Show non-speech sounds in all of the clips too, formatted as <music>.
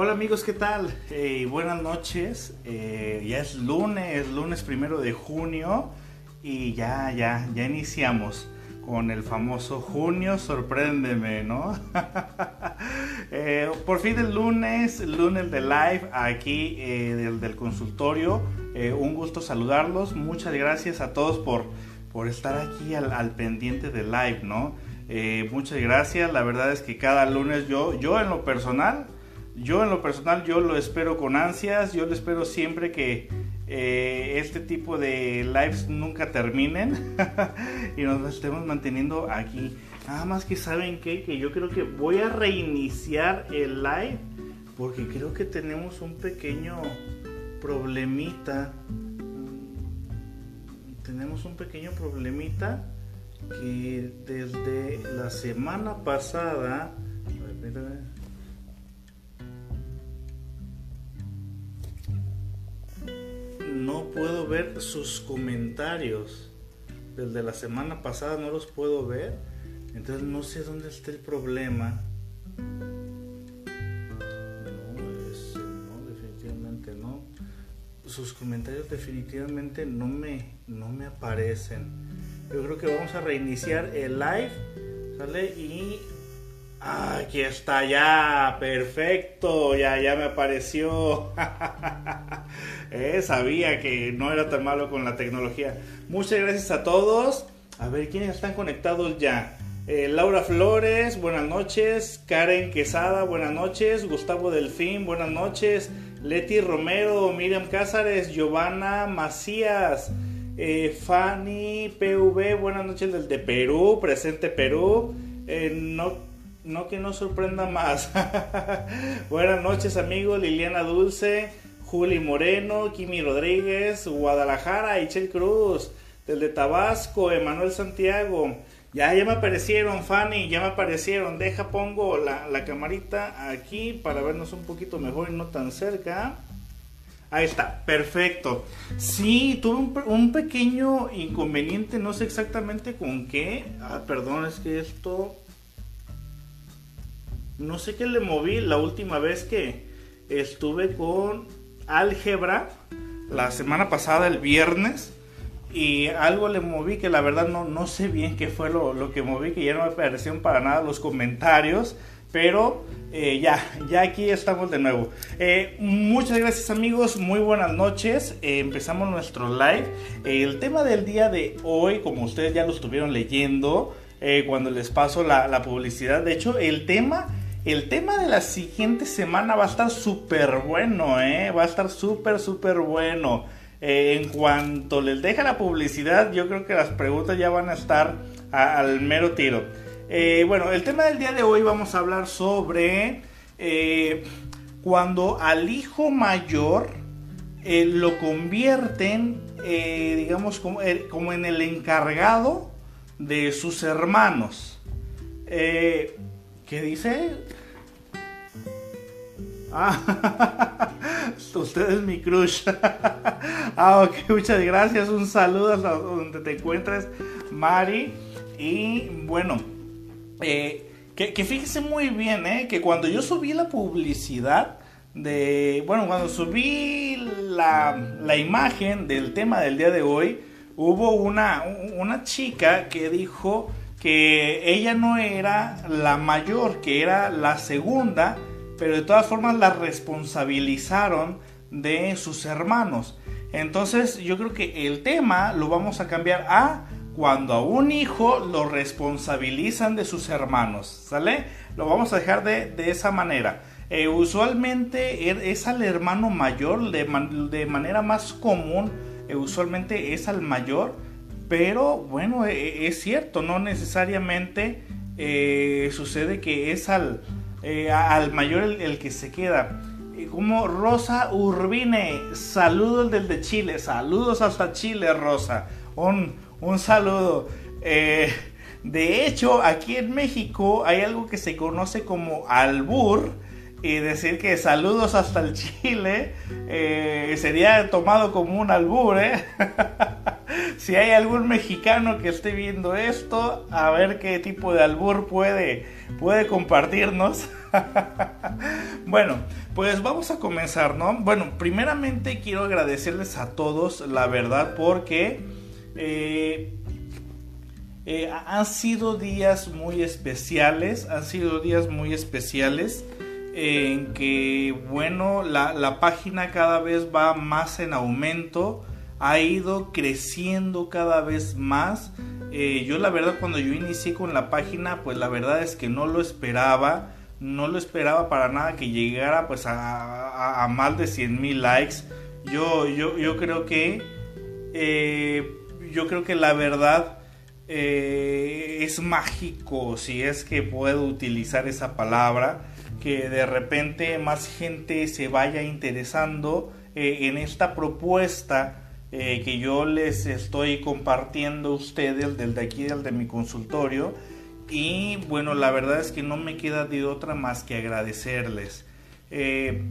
Hola amigos, ¿qué tal? Eh, buenas noches. Eh, ya es lunes, lunes primero de junio y ya, ya, ya iniciamos con el famoso junio, sorpréndeme, ¿no? <laughs> Eh, por fin el lunes, lunes de live aquí del, consultorio. un gusto saludarlos. Muchas gracias a todos por, por estar aquí al, al pendiente del live, ¿no? muchas gracias. La verdad es que cada lunes yo, yo en lo personal, yo en lo personal, yo lo espero con ansias, yo lo espero siempre que eh, este tipo de lives nunca terminen <laughs> y nos estemos manteniendo aquí. Nada más que saben que, que yo creo que voy a reiniciar el live porque creo que tenemos un pequeño problemita. Tenemos un pequeño problemita que desde la semana pasada... A ver, no puedo ver sus comentarios. Desde la semana pasada no los puedo ver. Entonces no sé dónde está el problema. No, definitivamente no. Sus comentarios definitivamente no me, no me aparecen. Yo creo que vamos a reiniciar el live. ¿Sale? Y aquí está ya, perfecto, ya, ya me apareció. <laughs> Eh, sabía que no era tan malo con la tecnología. Muchas gracias a todos. A ver, ¿quiénes están conectados ya? Eh, Laura Flores, buenas noches. Karen Quesada, buenas noches. Gustavo Delfín, buenas noches. Leti Romero, Miriam Cázares, Giovanna Macías, eh, Fanny PV, buenas noches desde Perú, presente Perú. no, no que no sorprenda más. <laughs> buenas noches amigos, Liliana Dulce. Juli Moreno, Kimi Rodríguez, Guadalajara, Ichel Cruz, desde Tabasco, Emanuel Santiago. Ya, ya me aparecieron, Fanny, ya me aparecieron. Deja, pongo la, camarita aquí para vernos un poquito mejor y no tan cerca. Ahí está, perfecto. Sí, tuve un, un, pequeño inconveniente, no sé exactamente con qué. Ah, perdón, es que esto... No sé qué le moví la última vez que estuve con álgebra la semana pasada, el viernes, y algo le moví que la verdad no, no sé bien qué fue lo, que moví, que ya no me parecieron para nada los comentarios, pero eh, ya, ya aquí estamos de nuevo. Eh, muchas gracias amigos, muy buenas noches, eh, empezamos nuestro live. el tema del día de hoy, como ustedes ya lo estuvieron leyendo, cuando les paso la, la publicidad, de hecho el tema el tema de la siguiente semana va a estar súper bueno, ¿eh? Va a estar súper, súper bueno. Eh, en cuanto les deja la publicidad, yo creo que las preguntas ya van a estar al mero tiro. Eh, bueno, el tema del día de hoy vamos a hablar sobre eh, cuando al hijo mayor lo convierten, digamos, como, como, en el encargado de sus hermanos. ¿Qué dice? Ah, <laughs> usted es mi crush. <laughs> ah, ok, muchas gracias. Un saludo hasta donde te encuentres, Mari. Y bueno, eh, que, que, fíjese muy bien, eh, que cuando yo subí la publicidad de. Bueno, cuando subí la, la imagen del tema del día de hoy, hubo una, una chica que dijo que ella no era la mayor, que era la segunda pero de todas formas la responsabilizaron de sus hermanos. Entonces yo creo que el tema lo vamos a cambiar a cuando a un hijo lo responsabilizan de sus hermanos, ¿sale? Lo vamos a dejar de, esa manera. Eh, usualmente er, es al hermano mayor, de, manera más común, eh, usualmente es al mayor, pero bueno, e, e, es cierto, no necesariamente eh, sucede que es al, eh, al mayor el, que se queda. Como Rosa Urbine, saludos desde Chile, saludos hasta Chile, Rosa. Un, un saludo. Eh, de hecho, aquí en México hay algo que se conoce como albur. Y decir que saludos hasta el Chile eh, sería tomado como un albur, <laughs> si hay algún mexicano que esté viendo esto, a ver qué tipo de albur puede, puede compartirnos. <laughs> bueno, Pues vamos a comenzar, ¿no? Bueno, primeramente quiero agradecerles a todos, la verdad, porque eh, eh, han sido días muy especiales, han sido días muy especiales en que, bueno, la, página cada vez va más en aumento, ha ido creciendo cada vez más. Eh, yo la verdad cuando yo inicié con la página, pues la verdad es que no lo esperaba, no lo esperaba para nada que llegara pues a, más de 100 mil likes. Yo, yo, yo creo que, eh, yo creo que la verdad eh, es mágico si es que puedo utilizar esa palabra que de repente más gente se vaya interesando en esta propuesta eh, que yo les estoy compartiendo a ustedes desde aquí, desde mi consultorio. Y bueno, la verdad es que no me queda de otra más que agradecerles. Eh,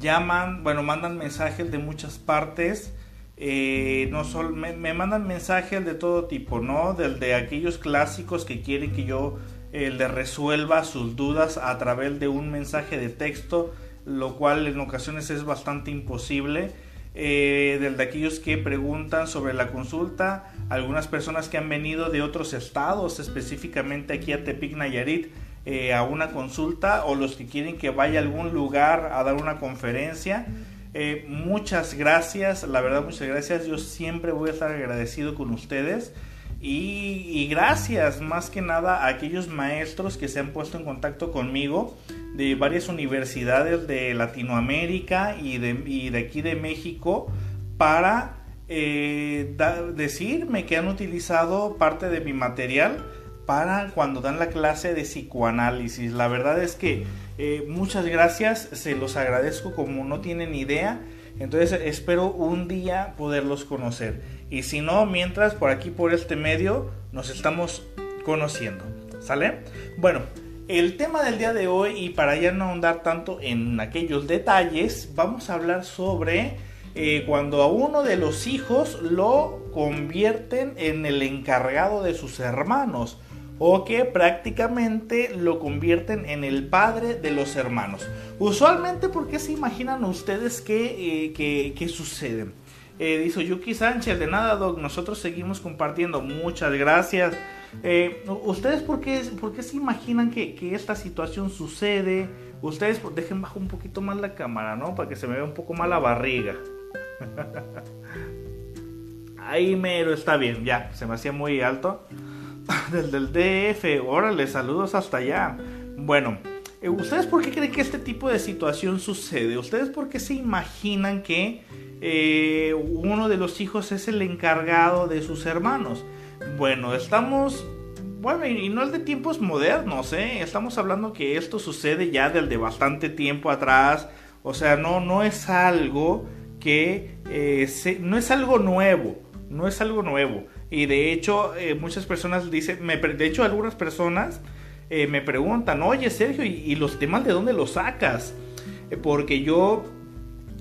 llaman, bueno, mandan mensajes de muchas partes. Eh, no solo, me, mandan mensajes de todo tipo, ¿no? Del de aquellos clásicos que quieren que yo les resuelva sus dudas a través de un mensaje de texto, lo cual en ocasiones es bastante imposible eh, de aquellos que preguntan sobre la consulta, algunas personas que han venido de otros estados, específicamente aquí a Tepic Nayarit, eh, a una consulta, o los que quieren que vaya a algún lugar a dar una conferencia. Eh, muchas gracias, la verdad muchas gracias, yo siempre voy a estar agradecido con ustedes. Y, gracias más que nada a aquellos maestros que se han puesto en contacto conmigo de varias universidades de Latinoamérica y de, de aquí de México para eh, decirme que han utilizado parte de mi material para cuando dan la clase de psicoanálisis. La verdad es que eh, muchas gracias, se los agradezco como no tienen idea. Entonces espero un día poderlos conocer. Y si no, mientras por aquí, por este medio, nos estamos conociendo. ¿Sale? Bueno, el tema del día de hoy, y para ya no ahondar tanto en aquellos detalles, vamos a hablar sobre eh, cuando a uno de los hijos lo convierten en el encargado de sus hermanos o que prácticamente lo convierten en el padre de los hermanos. Usualmente, ¿por qué se imaginan ustedes que, eh, sucede? Eh, dice Yuki Sánchez, de nada, Doc, nosotros seguimos compartiendo. Muchas gracias. Eh, ¿Ustedes por qué, se imaginan que, esta situación sucede? Ustedes dejen bajo un poquito más la cámara, ¿no? Para que se me vea un poco más la barriga. <laughs> Ahí mero está bien, ya, se me hacía muy alto. Desde el DF, órale, saludos hasta allá. Bueno, eh, ¿ustedes por qué creen que este tipo de situación sucede? ¿Ustedes por qué se imaginan que eh, uno de los hijos es el encargado de sus hermanos? Bueno, estamos... Bueno, y no es de tiempos modernos, ¿eh? Estamos hablando que esto sucede ya desde bastante tiempo atrás. O sea, no, no es algo que... Eh, no es algo nuevo. No es algo nuevo. Y de hecho, eh, muchas personas dicen, me, de hecho algunas personas eh, me preguntan, oye Sergio, ¿y, los temas de dónde los sacas? Porque yo,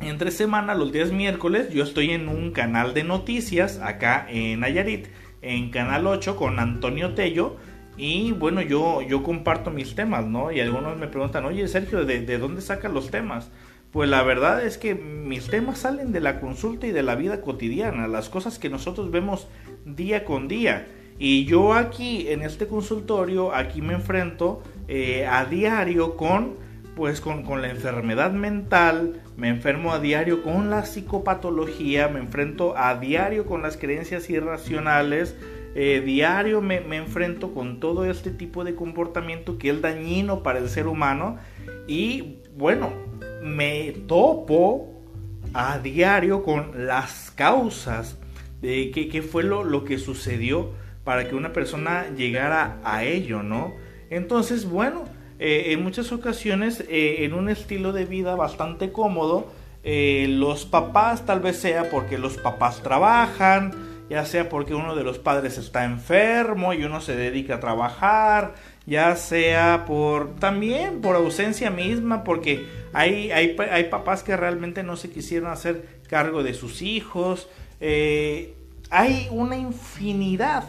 entre semana, los días miércoles, yo estoy en un canal de noticias acá en Nayarit, en Canal 8 con Antonio Tello. Y bueno, yo, yo comparto mis temas, ¿no? Y algunos me preguntan, oye Sergio, ¿de, de dónde sacas los temas? Pues la verdad es que mis temas salen de la consulta y de la vida cotidiana, las cosas que nosotros vemos día con día. Y yo aquí en este consultorio, aquí me enfrento eh, a diario con, pues con, con, la enfermedad mental, me enfermo a diario con la psicopatología, me enfrento a diario con las creencias irracionales, eh, diario me, me, enfrento con todo este tipo de comportamiento que es dañino para el ser humano y bueno, me topo a diario con las causas de qué, fue lo, lo, que sucedió para que una persona llegara a ello, ¿no? Entonces, bueno, eh, en muchas ocasiones, eh, en un estilo de vida bastante cómodo, eh, los papás tal vez sea porque los papás trabajan, ya sea porque uno de los padres está enfermo y uno se dedica a trabajar, ya sea por también por ausencia misma, porque hay, hay, hay papás que realmente no se quisieron hacer cargo de sus hijos. Hay una infinidad,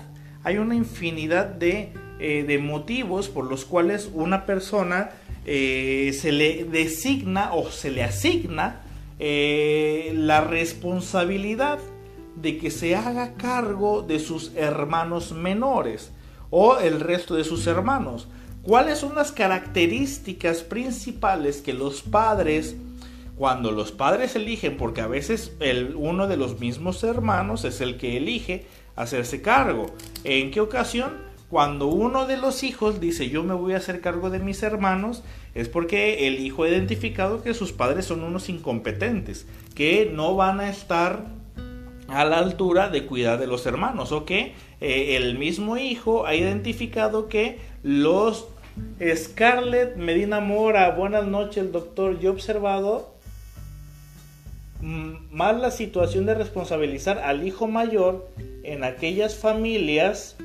hay una infinidad de, eh, de, motivos por los cuales una persona eh, se le designa o se le asigna eh, la responsabilidad de que se haga cargo de sus hermanos menores o el resto de sus hermanos. ¿Cuáles son las características principales que los padres, cuando los padres eligen, porque a veces el, uno de los mismos hermanos es el que elige hacerse cargo? ¿En qué ocasión? Cuando uno de los hijos dice yo me voy a hacer cargo de mis hermanos, es porque el hijo ha identificado que sus padres son unos incompetentes, que no van a estar a la altura de cuidar de los hermanos, o que eh, el mismo hijo ha identificado que los Scarlett Medina Mora, buenas noches doctor, yo he observado más la situación de responsabilizar al hijo mayor en aquellas familias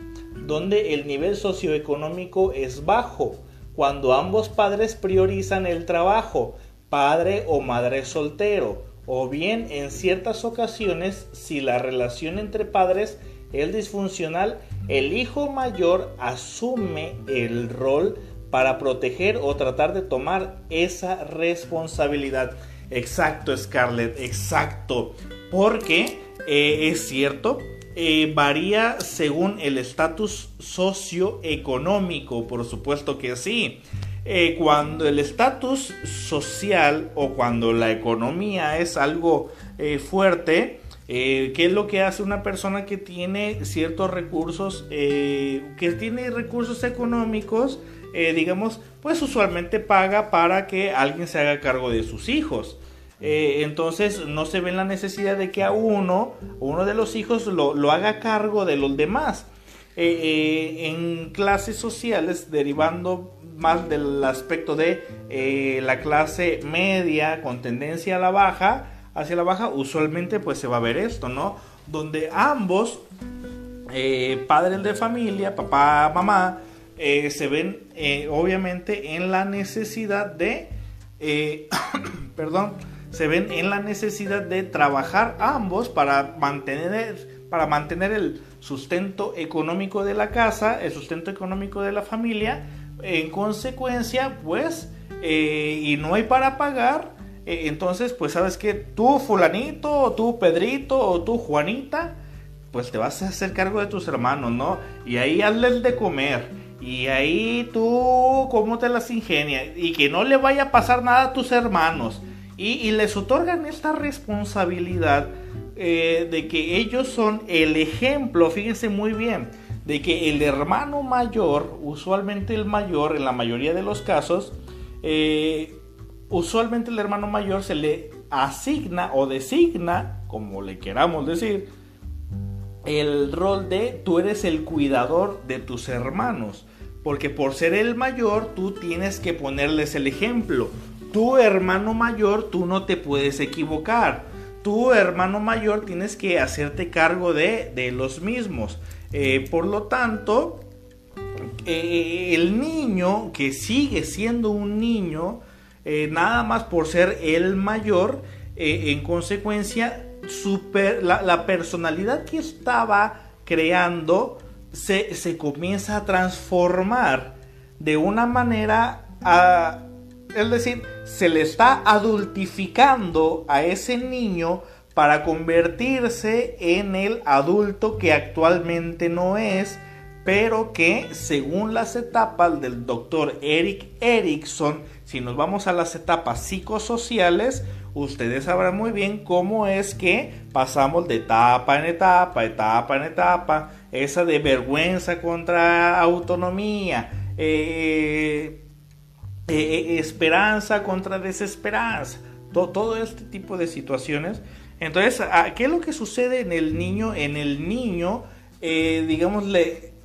donde el nivel socioeconómico es bajo, cuando ambos padres priorizan el trabajo, padre o madre soltero, o bien en ciertas ocasiones si la relación entre padres es disfuncional, el hijo mayor asume el rol para proteger o tratar de tomar esa responsabilidad. Exacto, Scarlett, exacto. Porque eh, es cierto, eh, varía según el estatus socioeconómico, por supuesto que sí. Eh, cuando el estatus social o cuando la economía es algo fuerte, ¿qué es lo que hace una persona que tiene ciertos recursos, que tiene recursos económicos, digamos, pues usualmente paga para que alguien se haga cargo de sus hijos. Eh, entonces no se ve la necesidad de que a uno, uno de los hijos lo, haga cargo de los demás. Eh, eh, en clases sociales, derivando más del aspecto de la clase media con tendencia a la baja, hacia la baja, usualmente pues se va a ver esto, ¿no? Donde ambos, padres de familia, papá, mamá, se ven obviamente en la necesidad de, <coughs> perdón, se ven en la necesidad de trabajar ambos para mantener, para mantener el sustento económico de la casa, el sustento económico de la familia. En consecuencia, pues, eh, y no hay para pagar, eh, entonces, pues sabes que tú fulanito, o tú Pedrito, o tú Juanita, pues te vas a hacer cargo de tus hermanos, ¿no? Y ahí hazles de comer. Y ahí tú, ¿cómo te las ingenias? Y que no le vaya a pasar nada a tus hermanos y, les otorgan esta responsabilidad eh, de que ellos son el ejemplo, fíjense muy bien, de que el hermano mayor, usualmente el mayor, en la mayoría de los casos, eh, usualmente el hermano mayor se le asigna o designa, como le queramos decir, el rol de tú eres el cuidador de tus hermanos. Porque por ser el mayor, tú tienes que ponerles el ejemplo tu hermano mayor, tú no te puedes equivocar. Tu hermano mayor tienes que hacerte cargo de, los mismos. Eh, por lo tanto, eh, el niño que sigue siendo un niño, eh, nada más por ser el mayor, en consecuencia, super, la, personalidad que estaba creando se, se comienza a transformar de una manera a es decir, se le está adultificando a ese niño para convertirse en el adulto que actualmente no es, pero que según las etapas del doctor Eric Erickson, si nos vamos a las etapas psicosociales, ustedes sabrán muy bien cómo es que pasamos de etapa en etapa, etapa en etapa, esa de vergüenza contra autonomía, eh, eh, eh, esperanza contra desesperanza, todo, este tipo de situaciones. Entonces, ¿qué es lo que sucede en el niño? En el niño, eh, digamos,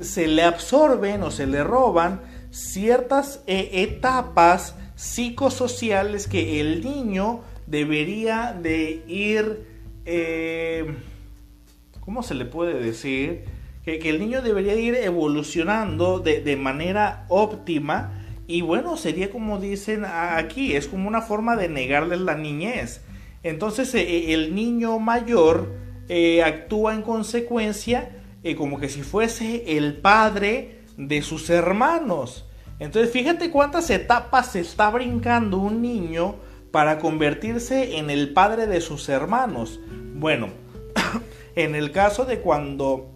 se le absorben o se le roban ciertas etapas psicosociales que el niño debería de ir, ¿cómo se le puede decir? Que, el niño debería ir evolucionando de manera óptima y bueno, sería como dicen aquí, es como una forma de negarles la niñez. Entonces eh, eh, el niño mayor eh, actúa en consecuencia como que si fuese el padre de sus hermanos. Entonces fíjate cuántas etapas se está brincando un niño para convertirse en el padre de sus hermanos. Bueno, <coughs> en el caso de cuando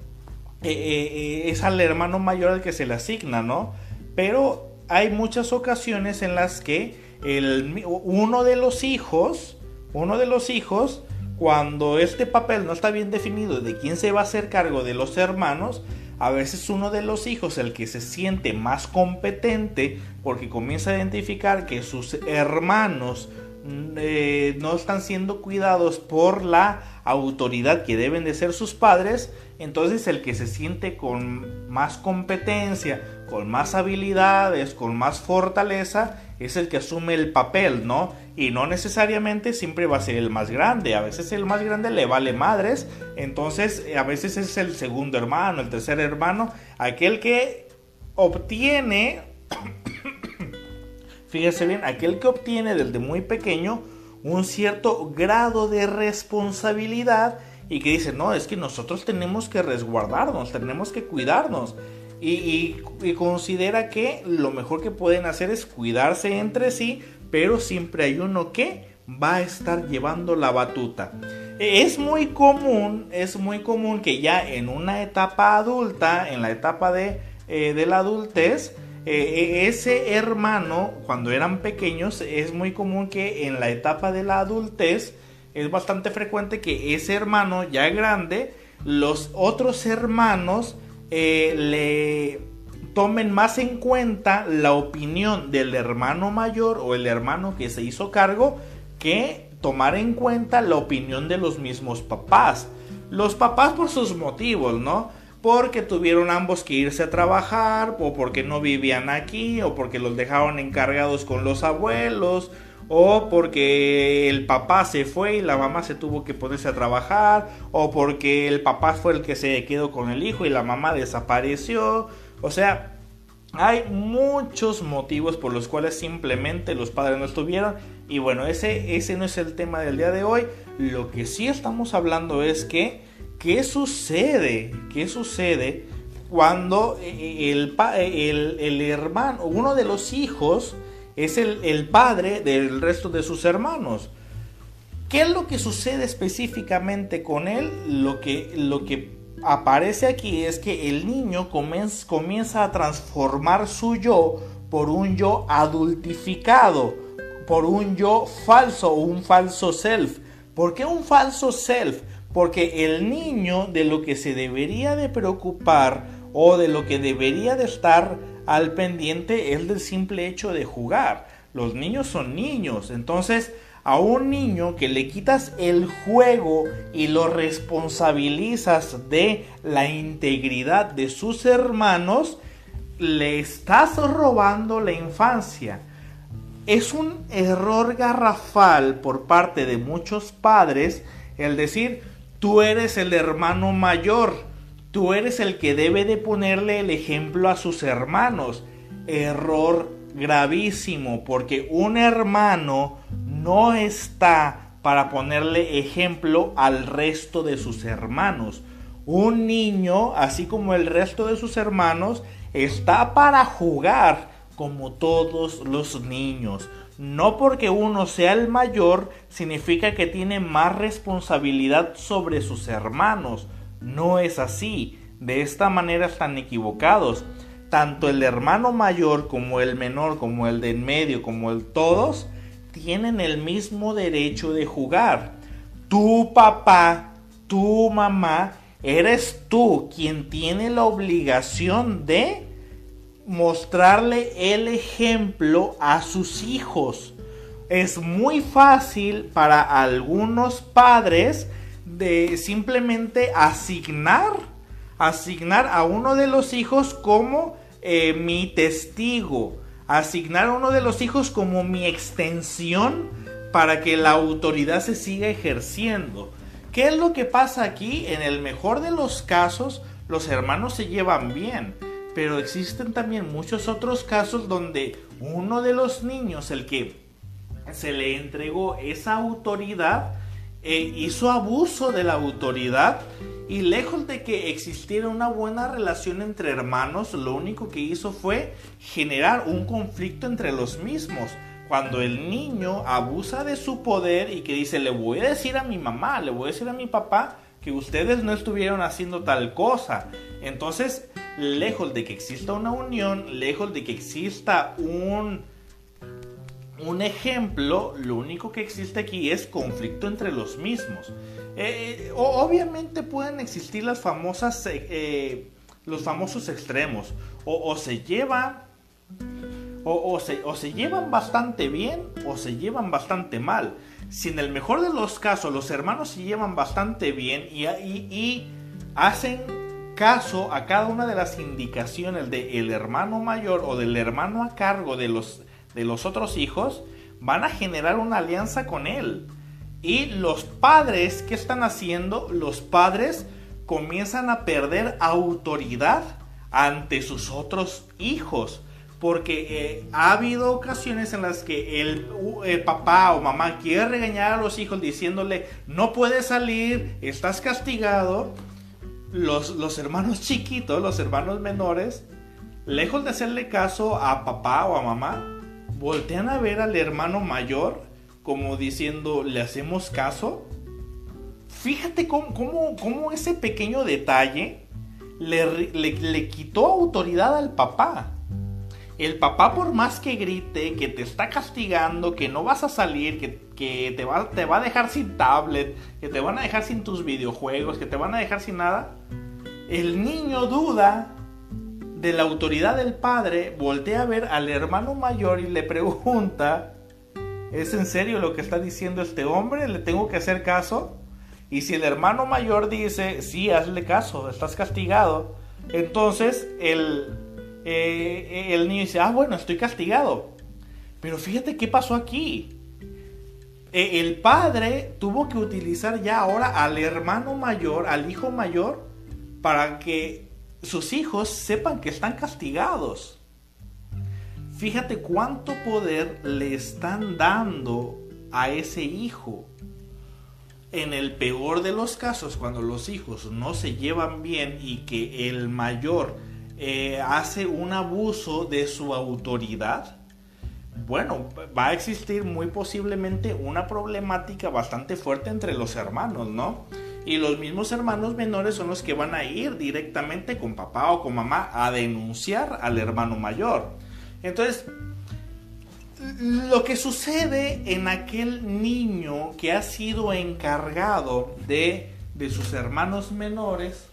es al hermano mayor al que se le asigna, ¿no? Pero hay muchas ocasiones en las que el, uno de los hijos, uno de los hijos, cuando este papel no está bien definido de quién se va a hacer cargo de los hermanos, a veces uno de los hijos, el que se siente más competente, porque comienza a identificar que sus hermanos mm, eh, no están siendo cuidados por la autoridad que deben de ser sus padres, entonces el que se siente con más competencia, con más habilidades, con más fortaleza, es el que asume el papel, ¿no? Y no necesariamente siempre va a ser el más grande, a veces el más grande le vale madres, entonces a veces es el segundo hermano, el tercer hermano, aquel que obtiene, <coughs> fíjese bien, aquel que obtiene desde muy pequeño un cierto grado de responsabilidad y que dice, no, es que nosotros tenemos que resguardarnos, tenemos que cuidarnos. Y, considera que lo mejor que pueden hacer es cuidarse entre sí, pero siempre hay uno que va a estar llevando la batuta. Es muy común, es muy común que ya en una etapa adulta, en la etapa de, eh, de la adultez, eh, ese hermano, cuando eran pequeños, es muy común que en la etapa de la adultez, es bastante frecuente que ese hermano ya grande, los otros hermanos eh, le tomen más en cuenta la opinión del hermano mayor o el hermano que se hizo cargo que tomar en cuenta la opinión de los mismos papás. Los papás por sus motivos, ¿no? porque tuvieron ambos que irse a trabajar, o porque no vivían aquí, o porque los dejaron encargados con los abuelos, o porque el papá se fue y la mamá se tuvo que ponerse a trabajar, o porque el papá fue el que se quedó con el hijo y la mamá desapareció. O sea, hay muchos motivos por los cuales simplemente los padres no estuvieron. Y bueno, ese, ese no es el tema del día de hoy. Lo que sí estamos hablando es que ¿Qué sucede? ¿Qué sucede cuando eh, el, el, hermano, uno de los hijos, es el, padre del resto de sus hermanos? ¿Qué es lo que sucede específicamente con él? Lo que, lo que aparece aquí es que el niño comienza, comienza a transformar su yo por un yo adultificado, por un yo falso o un falso self. ¿Por qué un falso self? Porque el niño de lo que se debería de preocupar o de lo que debería de estar al pendiente es del simple hecho de jugar. Los niños son niños, entonces a un niño que le quitas el juego y lo responsabilizas de la integridad de sus hermanos, le estás robando la infancia. Es un error garrafal por parte de muchos padres el decir, Tú eres el hermano mayor. Tú eres el que debe de ponerle el ejemplo a sus hermanos. Error gravísimo, porque un hermano no está para ponerle ejemplo al resto de sus hermanos. Un niño, así como el resto de sus hermanos, está para jugar como todos los niños. No porque uno sea el mayor significa que tiene más responsabilidad sobre sus hermanos. No es así. De esta manera están equivocados. Tanto el hermano mayor como el menor, como el de en medio, como el todos, tienen el mismo derecho de jugar. Tu papá, tu mamá, eres tú quien tiene la obligación de mostrarle el ejemplo a sus hijos. Es muy fácil para algunos padres de simplemente asignar, asignar a uno de los hijos como eh, mi testigo, asignar a uno de los hijos como mi extensión para que la autoridad se siga ejerciendo. ¿Qué es lo que pasa aquí? En el mejor de los casos, los hermanos se llevan bien pero existen también muchos otros casos donde uno de los niños, el que se le entregó esa autoridad, eh, hizo abuso de la autoridad Y lejos de que existiera una buena relación entre hermanos, lo único que hizo fue generar un conflicto entre los mismos. Cuando el niño abusa de su poder y que dice, le voy a decir a mi mamá, le voy a decir a mi papá que ustedes no estuvieron haciendo tal cosa. Entonces, lejos de que exista una unión, lejos de que exista un, un ejemplo, lo único que existe aquí es conflicto entre los mismos. Eh, obviamente pueden existir las famosas, eh, eh, los famosos extremos. O, se llevan, o, se, o se llevan bastante bien o se llevan bastante mal. Si en el mejor de los casos los hermanos se llevan bastante bien y hacen caso a cada una de las indicaciones del hermano mayor o del hermano a cargo de los, de los otros hijos, van a generar una alianza con él. Y los padres, ¿qué están haciendo? Los padres comienzan a perder autoridad ante sus otros hijos. Porque eh, ha habido ocasiones en las que el, el, papá o mamá quiere regañar a los hijos diciéndole, no puedes salir, estás castigado los, hermanos chiquitos, los hermanos menores, lejos de hacerle caso a papá o a mamá, voltean a ver al hermano mayor como diciendo, ¿le hacemos caso? Fíjate cómo, ese pequeño detalle le, le, quitó autoridad al papá. El papá por más que grite, que te está castigando, que no vas a salir, que, que te, va, te va a dejar sin tablet, que te van a dejar sin tus videojuegos, que te van a dejar sin nada, el niño duda de la autoridad del padre, voltea a ver al hermano mayor y le pregunta, ¿es en serio lo que está diciendo este hombre? ¿Le tengo que hacer caso? Y si el hermano mayor dice, sí, hazle caso, estás castigado, entonces el, eh, el niño dice, ah, bueno, estoy castigado. Pero fíjate qué pasó aquí. E, el padre tuvo que utilizar ya ahora al hermano mayor, al hijo mayor, para que sus hijos sepan que están castigados. Fíjate cuánto poder le están dando a ese hijo. En el peor de los casos, cuando los hijos no se llevan bien y que el mayor eh, hace un abuso de su autoridad, bueno, va a existir muy posiblemente una problemática bastante fuerte entre los hermanos, ¿no? Y los mismos hermanos menores son los que van a ir directamente con papá o con mamá a denunciar al hermano mayor. Entonces, lo que sucede en aquel niño que ha sido encargado de, de sus hermanos menores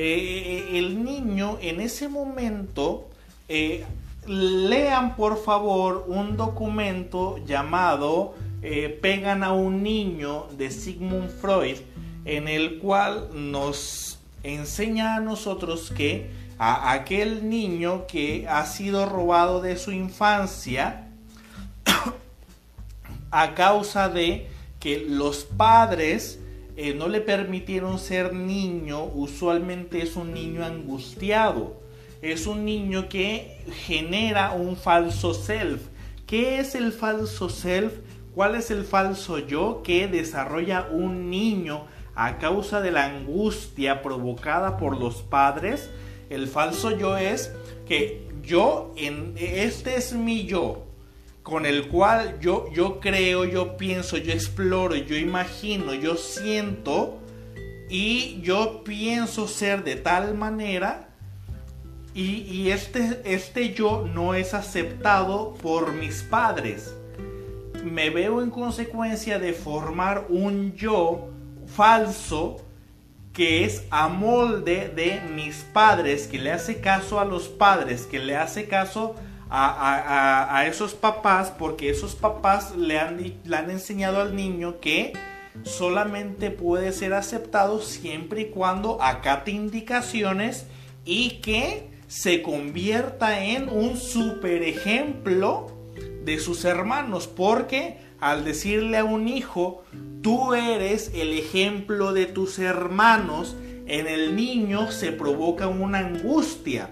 eh, el niño en ese momento, eh, lean por favor un documento llamado eh, Pegan a un niño de Sigmund Freud, en el cual nos enseña a nosotros que a aquel niño que ha sido robado de su infancia <coughs> a causa de que los padres eh, no le permitieron ser niño, usualmente es un niño angustiado. Es un niño que genera un falso self. ¿Qué es el falso self? ¿Cuál es el falso yo que desarrolla un niño a causa de la angustia provocada por los padres? El falso yo es que yo, en, este es mi yo, con el cual yo, yo creo, yo pienso, yo exploro, yo imagino, yo siento y yo pienso ser de tal manera y, y, este, este yo no es aceptado por mis padres. Me veo en consecuencia de formar un yo falso que es a molde de mis padres, que le hace caso a los padres, que le hace caso a, esos papás porque esos papás le han, le han enseñado al niño que solamente puede ser aceptado siempre y cuando acate indicaciones y que se convierta en un super ejemplo de sus hermanos porque al decirle a un hijo tú eres el ejemplo de tus hermanos en el niño se provoca una angustia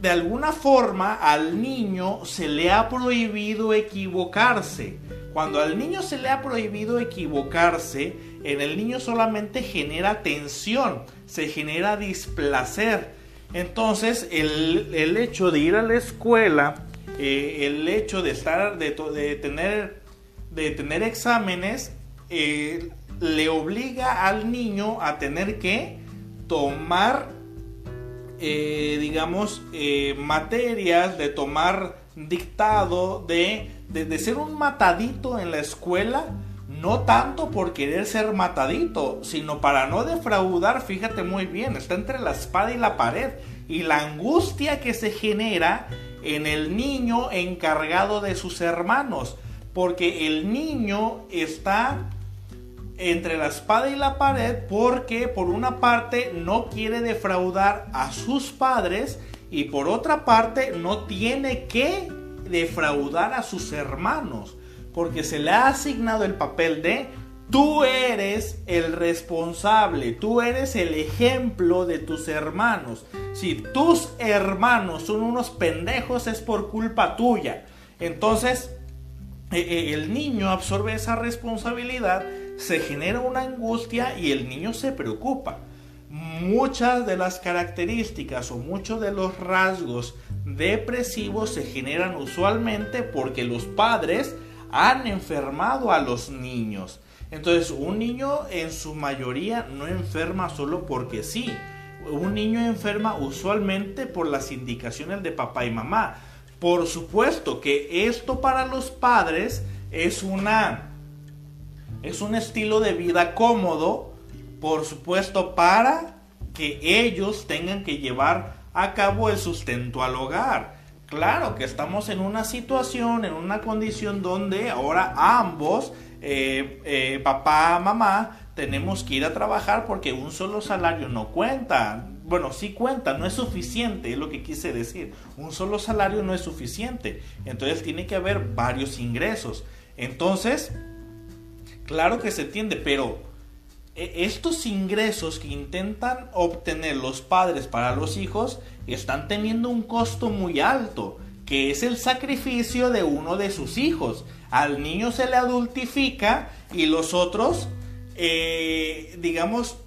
de alguna forma al niño se le ha prohibido equivocarse. Cuando al niño se le ha prohibido equivocarse, en el niño solamente genera tensión, se genera displacer. Entonces el, hecho de ir a la escuela, eh, el hecho de estar, de, tener, de tener exámenes, eh, le obliga al niño a tener que tomar, eh, digamos, materias, de tomar dictado, de de, ser un matadito en la escuela, no tanto por querer ser matadito, sino para no defraudar, fíjate muy bien, está entre la espada y la pared. Y la angustia que se genera en el niño encargado de sus hermanos, porque el niño está entre la espada y la pared porque por una parte no quiere defraudar a sus padres y por otra parte no tiene que defraudar a sus hermanos, porque se le ha asignado el papel de tú eres el responsable, tú eres el ejemplo de tus hermanos. Si tus hermanos son unos pendejos es por culpa tuya. Entonces, eh, eh, el niño absorbe esa responsabilidad, se genera una angustia y el niño se preocupa. Muchas de las características o muchos de los rasgos depresivos se generan usualmente porque los padres han enfermado a los niños. Entonces, un niño en su mayoría no enferma solo porque sí. Un niño enferma usualmente por las indicaciones de papá y mamá. Por supuesto que esto para los padres es una es un estilo de vida cómodo, por supuesto para que ellos tengan que llevar acabó el sustento al hogar. Claro que estamos en una situación, en una condición donde ahora ambos, eh, eh, papá, mamá, tenemos que ir a trabajar porque un solo salario no cuenta. Bueno, sí cuenta, no es suficiente, es lo que quise decir. Un solo salario no es suficiente. Entonces tiene que haber varios ingresos. Entonces, claro que se entiende, pero e, estos ingresos que intentan obtener los padres para los hijos están teniendo un costo muy alto, que es el sacrificio de uno de sus hijos. Al niño se le adultifica y los otros, eh, digamos,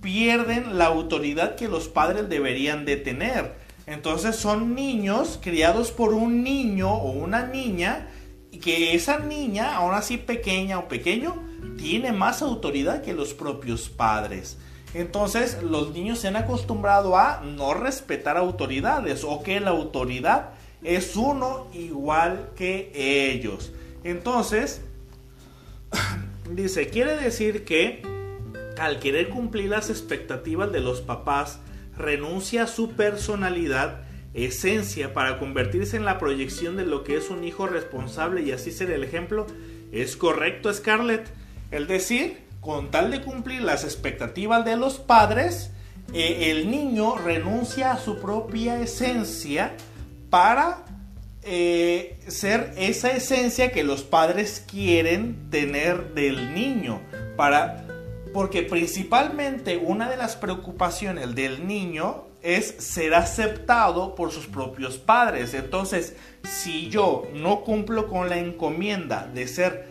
pierden la autoridad que los padres deberían de tener. Entonces son niños criados por un niño o una niña y que esa niña, aún así pequeña o pequeño, tiene más autoridad que los propios padres. Entonces los niños se han acostumbrado a no respetar autoridades o que la autoridad es uno igual que ellos. Entonces, <clears throat> dice, quiere decir que al querer cumplir las expectativas de los papás, renuncia a su personalidad, esencia, para convertirse en la proyección de lo que es un hijo responsable y así ser el ejemplo. ¿Es correcto, Scarlett? Es decir, con tal de cumplir las expectativas de los padres, eh, el niño renuncia a su propia esencia para eh, ser esa esencia que los padres quieren tener del niño. Para, porque principalmente una de las preocupaciones del niño es ser aceptado por sus propios padres. Entonces, si yo no cumplo con la encomienda de ser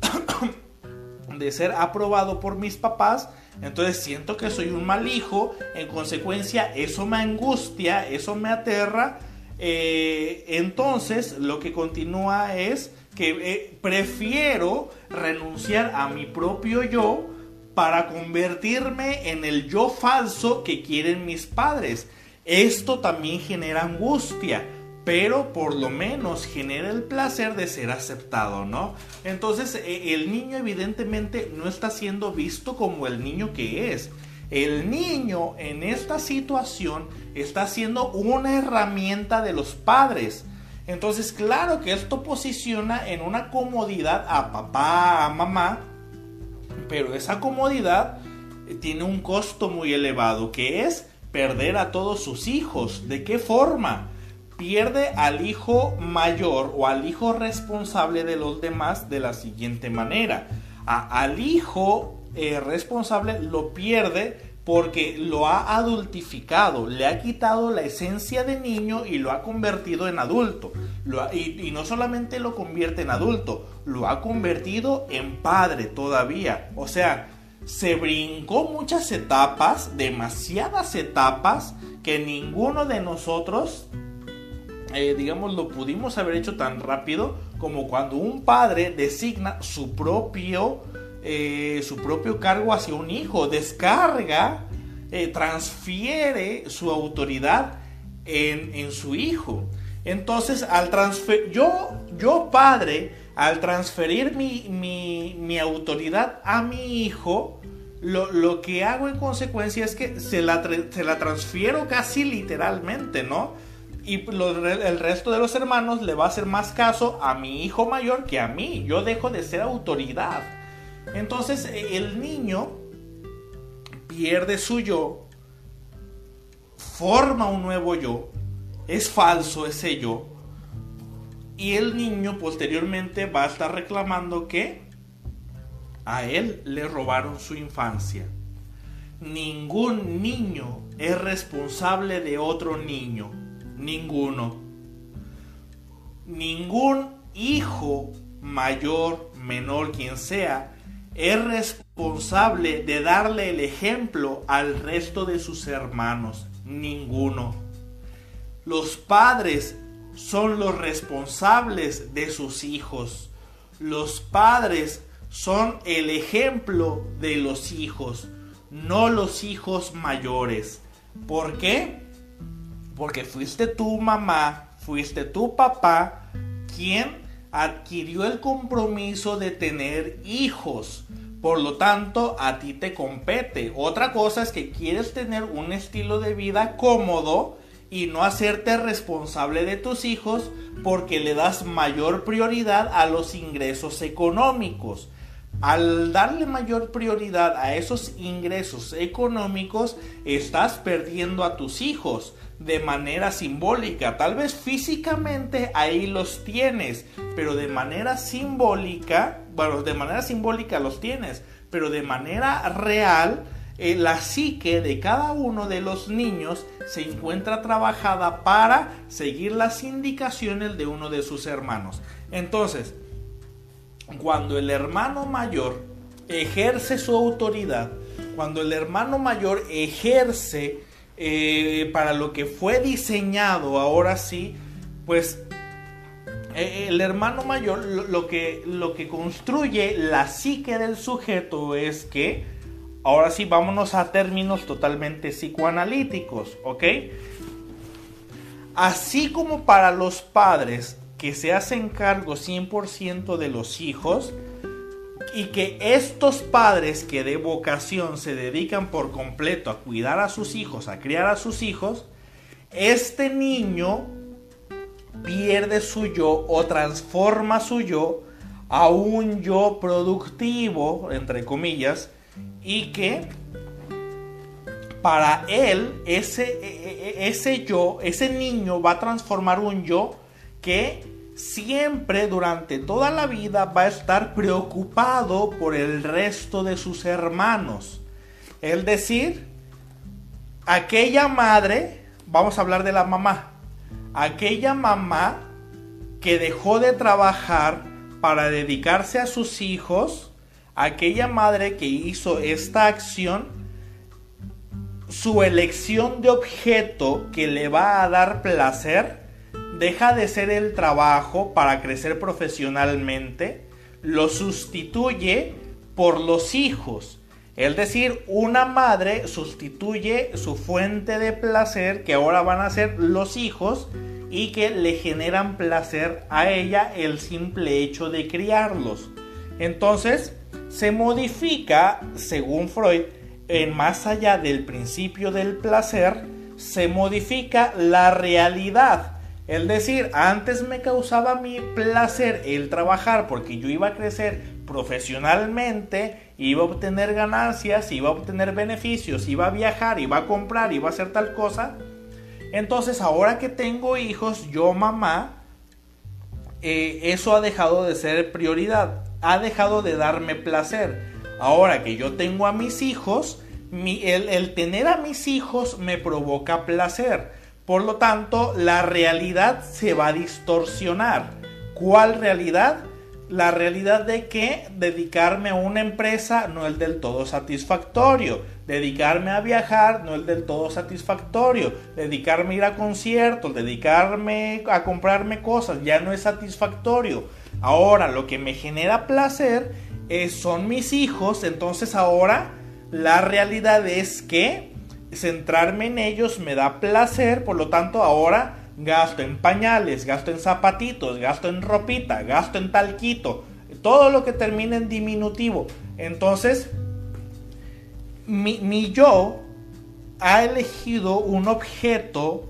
<coughs> de ser aprobado por mis papás, entonces siento que soy un mal hijo, en consecuencia eso me angustia, eso me aterra, eh, entonces lo que continúa es que eh, prefiero renunciar a mi propio yo para convertirme en el yo falso que quieren mis padres. Esto también genera angustia pero por lo menos genera el placer de ser aceptado, ¿no? Entonces e, el niño evidentemente no está siendo visto como el niño que es. El niño en esta situación está siendo una herramienta de los padres. Entonces claro que esto posiciona en una comodidad a papá, a mamá, pero esa comodidad tiene un costo muy elevado que es perder a todos sus hijos. ¿De qué forma? pierde al hijo mayor o al hijo responsable de los demás de la siguiente manera. al hijo eh, responsable lo pierde porque lo ha adultificado, le ha quitado la esencia de niño y lo ha convertido en adulto. y, no solamente lo convierte en adulto, lo ha convertido en padre todavía. O sea, se brincó muchas etapas, demasiadas etapas, que ninguno de nosotros, eh, digamos, lo pudimos haber hecho tan rápido como cuando un padre designa su propio eh, su propio cargo hacia un hijo, descarga, eh, transfiere su autoridad en, su hijo. Entonces, al transfer yo, yo padre, al transferir mi, autoridad a mi hijo, lo, que hago en consecuencia es que se la, se la transfiero casi literalmente, ¿no? Y el resto de los hermanos le va a hacer más caso a mi hijo mayor que a mí. Yo dejo de ser autoridad. Entonces e, el niño pierde su yo, forma un nuevo yo, es falso ese yo, y el niño posteriormente va a estar reclamando que a él le robaron su infancia. Ningún niño es responsable de otro niño, ninguno. Ningún hijo mayor, menor, quien sea, es responsable de darle el ejemplo al resto de sus hermanos? Ninguno. Los padres son los responsables de sus hijos. Los padres son el ejemplo de los hijos, no los hijos mayores. ¿Por qué? Porque fuiste tu mamá, fuiste tu papá quien adquirió el compromiso de tener hijos. Por lo tanto, a ti te compete. Otra cosa es que quieres tener un estilo de vida cómodo y no hacerte responsable de tus hijos porque le das mayor prioridad a los ingresos económicos. Al darle mayor prioridad a esos ingresos económicos, estás perdiendo a tus hijos de manera simbólica. Tal vez físicamente ahí los tienes, pero de manera simbólica, bueno, de manera simbólica los tienes, pero de manera real, eh, la psique de cada uno de los niños se encuentra trabajada para seguir las indicaciones de uno de sus hermanos. Entonces, cuando el hermano mayor ejerce su autoridad, cuando el hermano mayor ejerce eh, para lo que fue diseñado, ahora sí, pues eh, el hermano mayor lo, que, lo que construye la psique del sujeto es que, ahora sí, vámonos a términos totalmente psicoanalíticos, ¿ok? Así como para los padres que se hacen cargo 100% de los hijos, y que estos padres que de vocación se dedican por completo a cuidar a sus hijos, a criar a sus hijos, este niño pierde su yo o transforma su yo a un yo productivo, entre comillas, y que para él ese, e, e, ese yo, ese niño va a transformar un yo que siempre durante toda la vida va a estar preocupado por el resto de sus hermanos. Es decir, aquella madre, vamos a hablar de la mamá, aquella mamá que dejó de trabajar para dedicarse a sus hijos, aquella madre que hizo esta acción, su elección de objeto que le va a dar placer, deja de ser el trabajo para crecer profesionalmente, lo sustituye por los hijos. Es decir, una madre sustituye su fuente de placer, que ahora van a ser los hijos, y que le generan placer a ella el simple hecho de criarlos. Entonces, se modifica, según Freud, en más allá del principio del placer, se modifica la realidad el decir, antes me causaba mi placer el trabajar porque yo iba a crecer profesionalmente, iba a obtener ganancias, iba a obtener beneficios, iba a viajar, iba a comprar, iba a hacer tal cosa. Entonces ahora que tengo hijos, yo mamá, eh, eso ha dejado de ser prioridad, ha dejado de darme placer. Ahora que yo tengo a mis hijos, el, tener a mis hijos me provoca placer. Por lo tanto, la realidad se va a distorsionar. ¿Cuál realidad? La realidad de que dedicarme a una empresa no es del todo satisfactorio. Dedicarme a viajar no es del todo satisfactorio. Dedicarme a ir a conciertos, dedicarme a comprarme cosas ya no es satisfactorio. Ahora lo que me genera placer son mis hijos. Entonces ahora la realidad es que centrarme en ellos me da placer, por lo tanto ahora gasto en pañales, gasto en zapatitos, gasto en ropita, gasto en talquito, todo lo que termine en diminutivo. Entonces, mi, mi yo ha elegido un objeto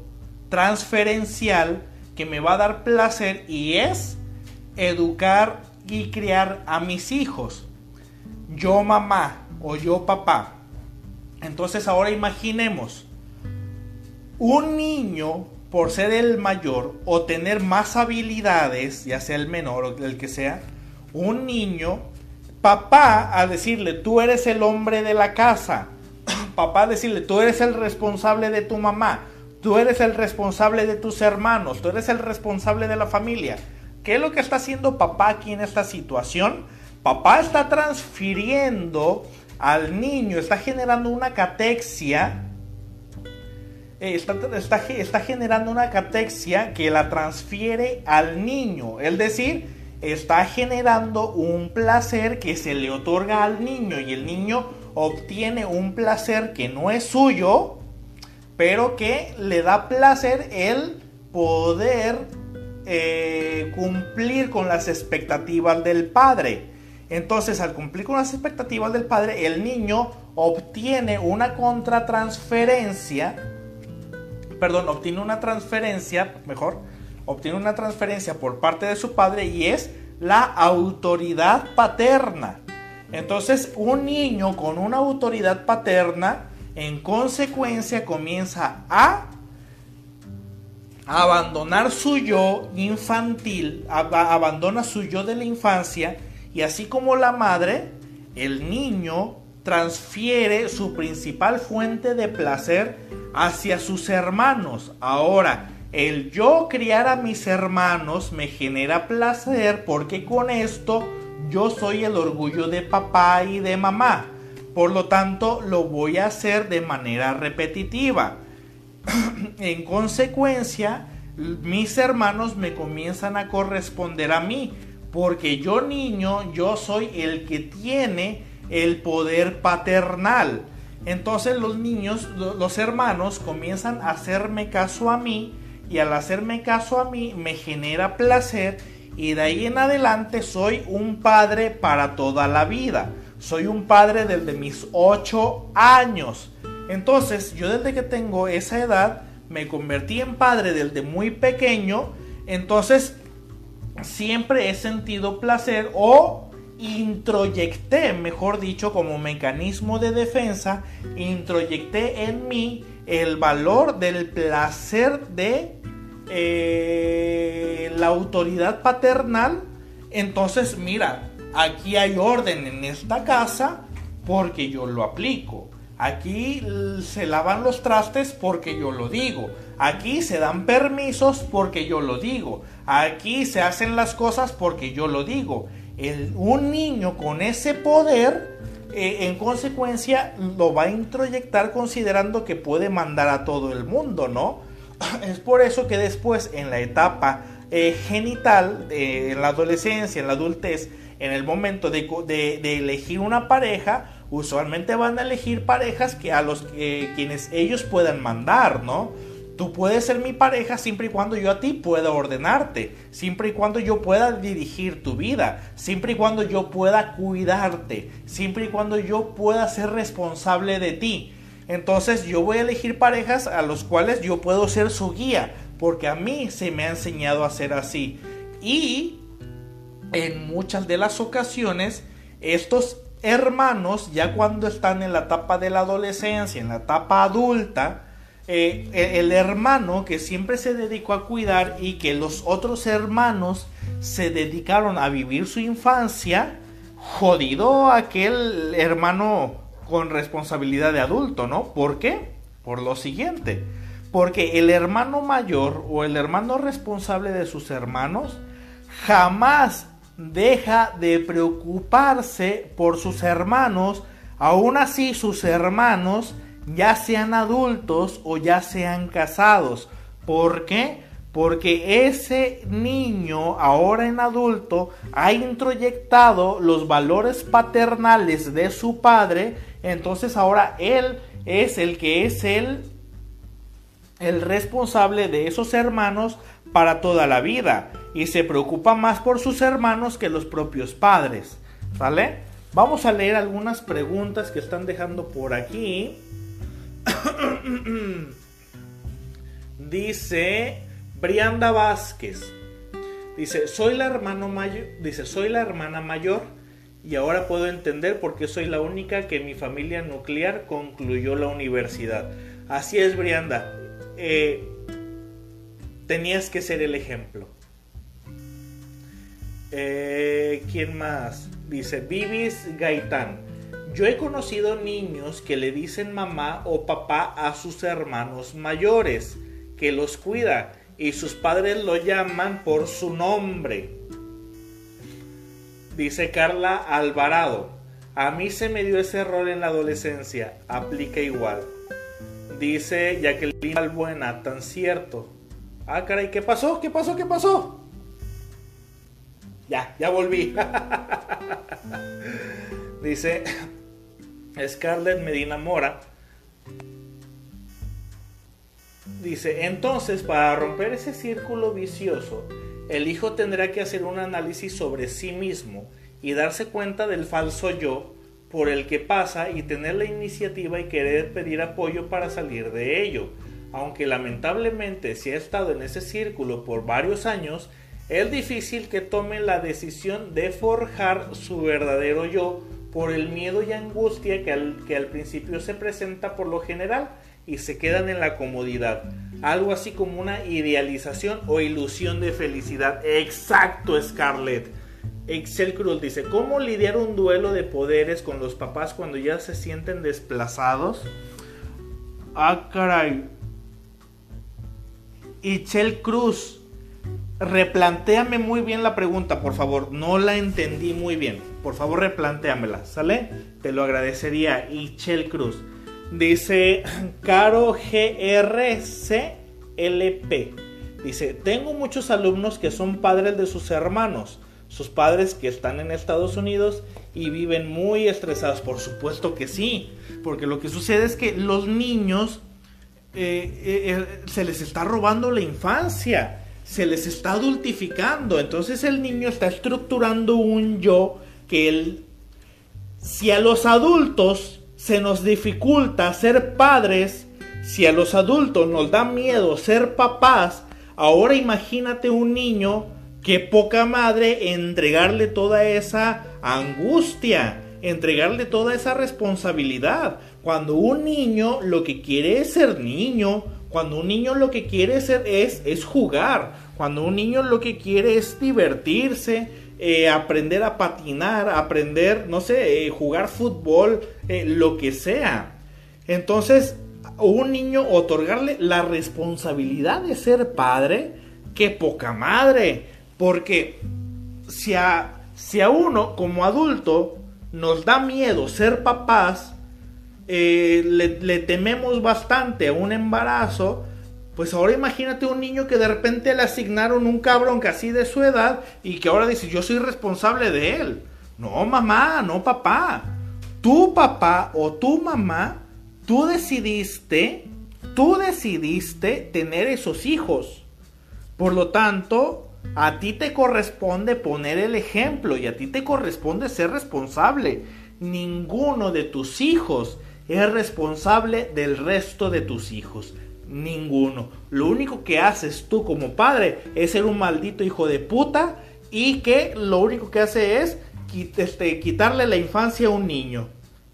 transferencial que me va a dar placer y es educar y criar a mis hijos. Yo mamá, o yo papá. Entonces ahora imaginemos un niño por ser el mayor o tener más habilidades, ya sea el menor o el que sea, un niño, papá a decirle, tú eres el hombre de la casa, <clears throat> papá a decirle, tú eres el responsable de tu mamá, tú eres el responsable de tus hermanos, tú eres el responsable de la familia. ¿Qué es lo que está haciendo papá aquí en esta situación? Papá está transfiriendo al niño, está generando una catexia, eh, está, está, generando una catexia que la transfiere al niño, es decir, está generando un placer que se le otorga al niño y el niño obtiene un placer que no es suyo, pero que le da placer el poder eh, cumplir con las expectativas del padre. Entonces, al cumplir con las expectativas del padre, el niño obtiene una contratransferencia, perdón, obtiene una transferencia, mejor, obtiene una transferencia por parte de su padre y es la autoridad paterna. Entonces, un niño con una autoridad paterna, en consecuencia, comienza a abandonar su yo infantil, abandona su yo de la infancia y así como la madre, el niño transfiere su principal fuente de placer hacia sus hermanos. Ahora, el yo criar a mis hermanos me genera placer porque con esto yo soy el orgullo de papá y de mamá. Por lo tanto, lo voy a hacer de manera repetitiva. <clears throat> en consecuencia, mis hermanos me comienzan a corresponder a mí porque yo niño, yo soy el que tiene el poder paternal. Entonces los niños, los hermanos comienzan a hacerme caso a mí y al hacerme caso a mí me genera placer y de ahí en adelante soy un padre para toda la vida. Soy un padre desde mis 8 años. Entonces yo desde que tengo esa edad me convertí en padre desde muy pequeño. Entonces siempre he sentido placer o introyecté, mejor dicho, como mecanismo de defensa, introyecté en mí el valor del placer de eh, la autoridad paternal. Entonces, mira, aquí hay orden en esta casa porque yo lo aplico. Aquí se lavan los trastes porque yo lo digo. Aquí se dan permisos porque yo lo digo. Aquí se hacen las cosas porque yo lo digo. Un niño con ese poder, eh, en consecuencia, lo va a introyectar considerando que puede mandar a todo el mundo, ¿no? <clears throat> Es por eso que después, en la etapa eh, genital, en la adolescencia, en la adultez, en el momento de, de elegir una pareja, usualmente van a elegir parejas que a los que quienes ellos puedan mandar, ¿no? Tú puedes ser mi pareja siempre y cuando yo a ti pueda ordenarte, siempre y cuando yo pueda dirigir tu vida, siempre y cuando yo pueda cuidarte, siempre y cuando yo pueda ser responsable de ti. Entonces yo voy a elegir parejas a los cuales yo puedo ser su guía, porque a mí se me ha enseñado a ser así. Y en muchas de las ocasiones estos hermanos, ya cuando están en la etapa de la adolescencia, en la etapa adulta, eh, el hermano que siempre se dedicó a cuidar y que los otros hermanos se dedicaron a vivir su infancia, jodido aquel hermano con responsabilidad de adulto, ¿no? ¿Por qué? Por lo siguiente. Porque el hermano mayor o el hermano responsable de sus hermanos jamás deja de preocuparse por sus hermanos, aún así sus hermanos ya sean adultos o ya sean casados. ¿Por qué? Porque ese niño, ahora en adulto, ha introyectado los valores paternales de su padre, entonces ahora él es el que es el, el responsable de esos hermanos para toda la vida y se preocupa más por sus hermanos que los propios padres. ¿Sale? Vamos a leer algunas preguntas que están dejando por aquí. <coughs> Dice Brianda Vázquez. Dice, soy la mayor, dice, soy la hermana mayor y ahora puedo entender por qué soy la única que mi familia nuclear concluyó la universidad. Así es, Brianda. Eh, tenías que ser el ejemplo. Eh, ¿Quién más? Dice Vivis Gaitán. Yo he conocido niños que le dicen mamá o papá a sus hermanos mayores, que los cuida y sus padres lo llaman por su nombre. Dice Carla Alvarado, a mí se me dio ese rol en la adolescencia, aplica igual. Dice Jacqueline Albuena, tan cierto. Ah, caray, ¿qué pasó? ¿Qué pasó? ¿Qué pasó? Ya, ya volví. <laughs> Dice Scarlett Medina Mora, Dice, entonces para romper ese círculo vicioso, el hijo tendrá que hacer un análisis sobre sí mismo y darse cuenta del falso yo por el que pasa y tener la iniciativa y querer pedir apoyo para salir de ello. Aunque lamentablemente si ha estado en ese círculo por varios años, es difícil que tome la decisión de forjar su verdadero yo por el miedo y angustia que al, que al principio se presenta por lo general y se quedan en la comodidad. Algo así como una idealización o ilusión de felicidad. Exacto, Scarlett. Excel Cruz dice, ¿cómo lidiar un duelo de poderes con los papás cuando ya se sienten desplazados? Ah, caray. Excel Cruz, replantéame muy bien la pregunta, por favor. No la entendí muy bien. Por favor, replantéamela, ¿sale? Te lo agradecería, Ichel Cruz. Dice <clears throat> Caro GRCLP. Dice, tengo muchos alumnos que son padres de sus hermanos, sus padres que están en Estados Unidos y viven muy estresados. Por supuesto que sí, porque lo que sucede es que los niños eh, eh, eh, se les está robando la infancia, se les está adultificando. Entonces el niño está estructurando un yo que él, si a los adultos se nos dificulta ser padres, si a los adultos nos da miedo ser papás, ahora imagínate un niño que poca madre entregarle toda esa angustia, entregarle toda esa responsabilidad. Cuando un niño lo que quiere es ser niño, cuando un niño lo que quiere ser es, es jugar, cuando un niño lo que quiere es divertirse, eh, aprender a patinar, aprender, no sé, eh, jugar fútbol, eh, lo que sea. Entonces, un niño otorgarle la responsabilidad de ser padre, qué poca madre. Porque si a, si a uno como adulto nos da miedo ser papás, le, le tememos bastante a un embarazo, pues ahora imagínate un niño que de repente le asignaron un cabrón casi de su edad y que ahora dice yo soy responsable de él. No mamá, no papá. Tu papá o tu mamá, tú decidiste, tú decidiste tener esos hijos. Por lo tanto, a ti te corresponde poner el ejemplo y a ti te corresponde ser responsable. Ninguno de tus hijos es responsable del resto de tus hijos. Ninguno. Lo único que haces tú como padre es ser un maldito hijo de puta y que lo único que hace es este, quitarle la infancia a un niño.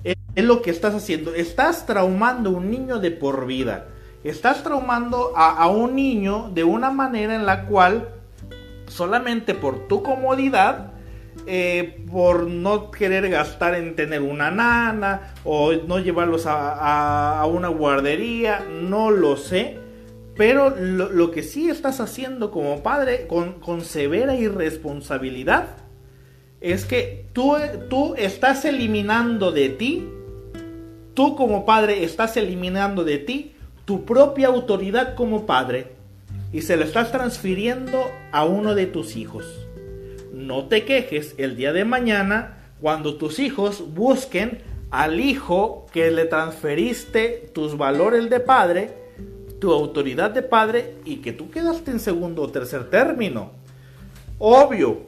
Es, lo que estás haciendo. Estás traumando a un niño de por vida. Estás traumando a, a un niño de una manera en la cual solamente por tu comodidad eh, por no querer gastar en tener una nana o no llevarlos a, una guardería, no lo sé. Pero lo, que sí estás haciendo como padre con, con severa irresponsabilidad es que tú, tú estás eliminando de ti, tú como padre estás eliminando de ti tu propia autoridad como padre y se la estás transfiriendo a uno de tus hijos. No te quejes el día de mañana cuando tus hijos busquen al hijo que le transferiste tus valores de padre, tu autoridad de padre y que tú quedaste en segundo o tercer término. Obvio,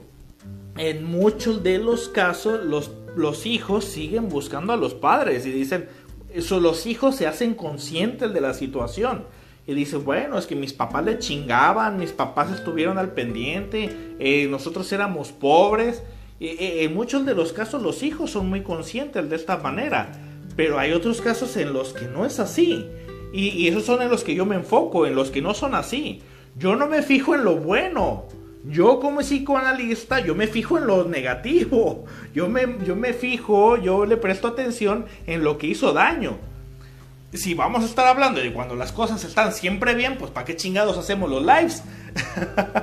en muchos de los casos los, los hijos siguen buscando a los padres y dicen, eso, los hijos se hacen conscientes de la situación. Y dicen, bueno, es que mis papás le chingaban, mis papás estuvieron al pendiente, eh, nosotros éramos pobres. en muchos de los casos los hijos son muy conscientes de esta manera, pero hay otros casos en los que no es así. Y, y esos son en los que yo me enfoco, en los que no son así. Yo no me fijo en lo bueno, yo como psicoanalista, yo me fijo en lo negativo. Yo me, yo me fijo, yo le presto atención en lo que hizo daño. Si vamos a estar hablando de cuando las cosas están siempre bien, pues ¿para qué chingados hacemos los lives?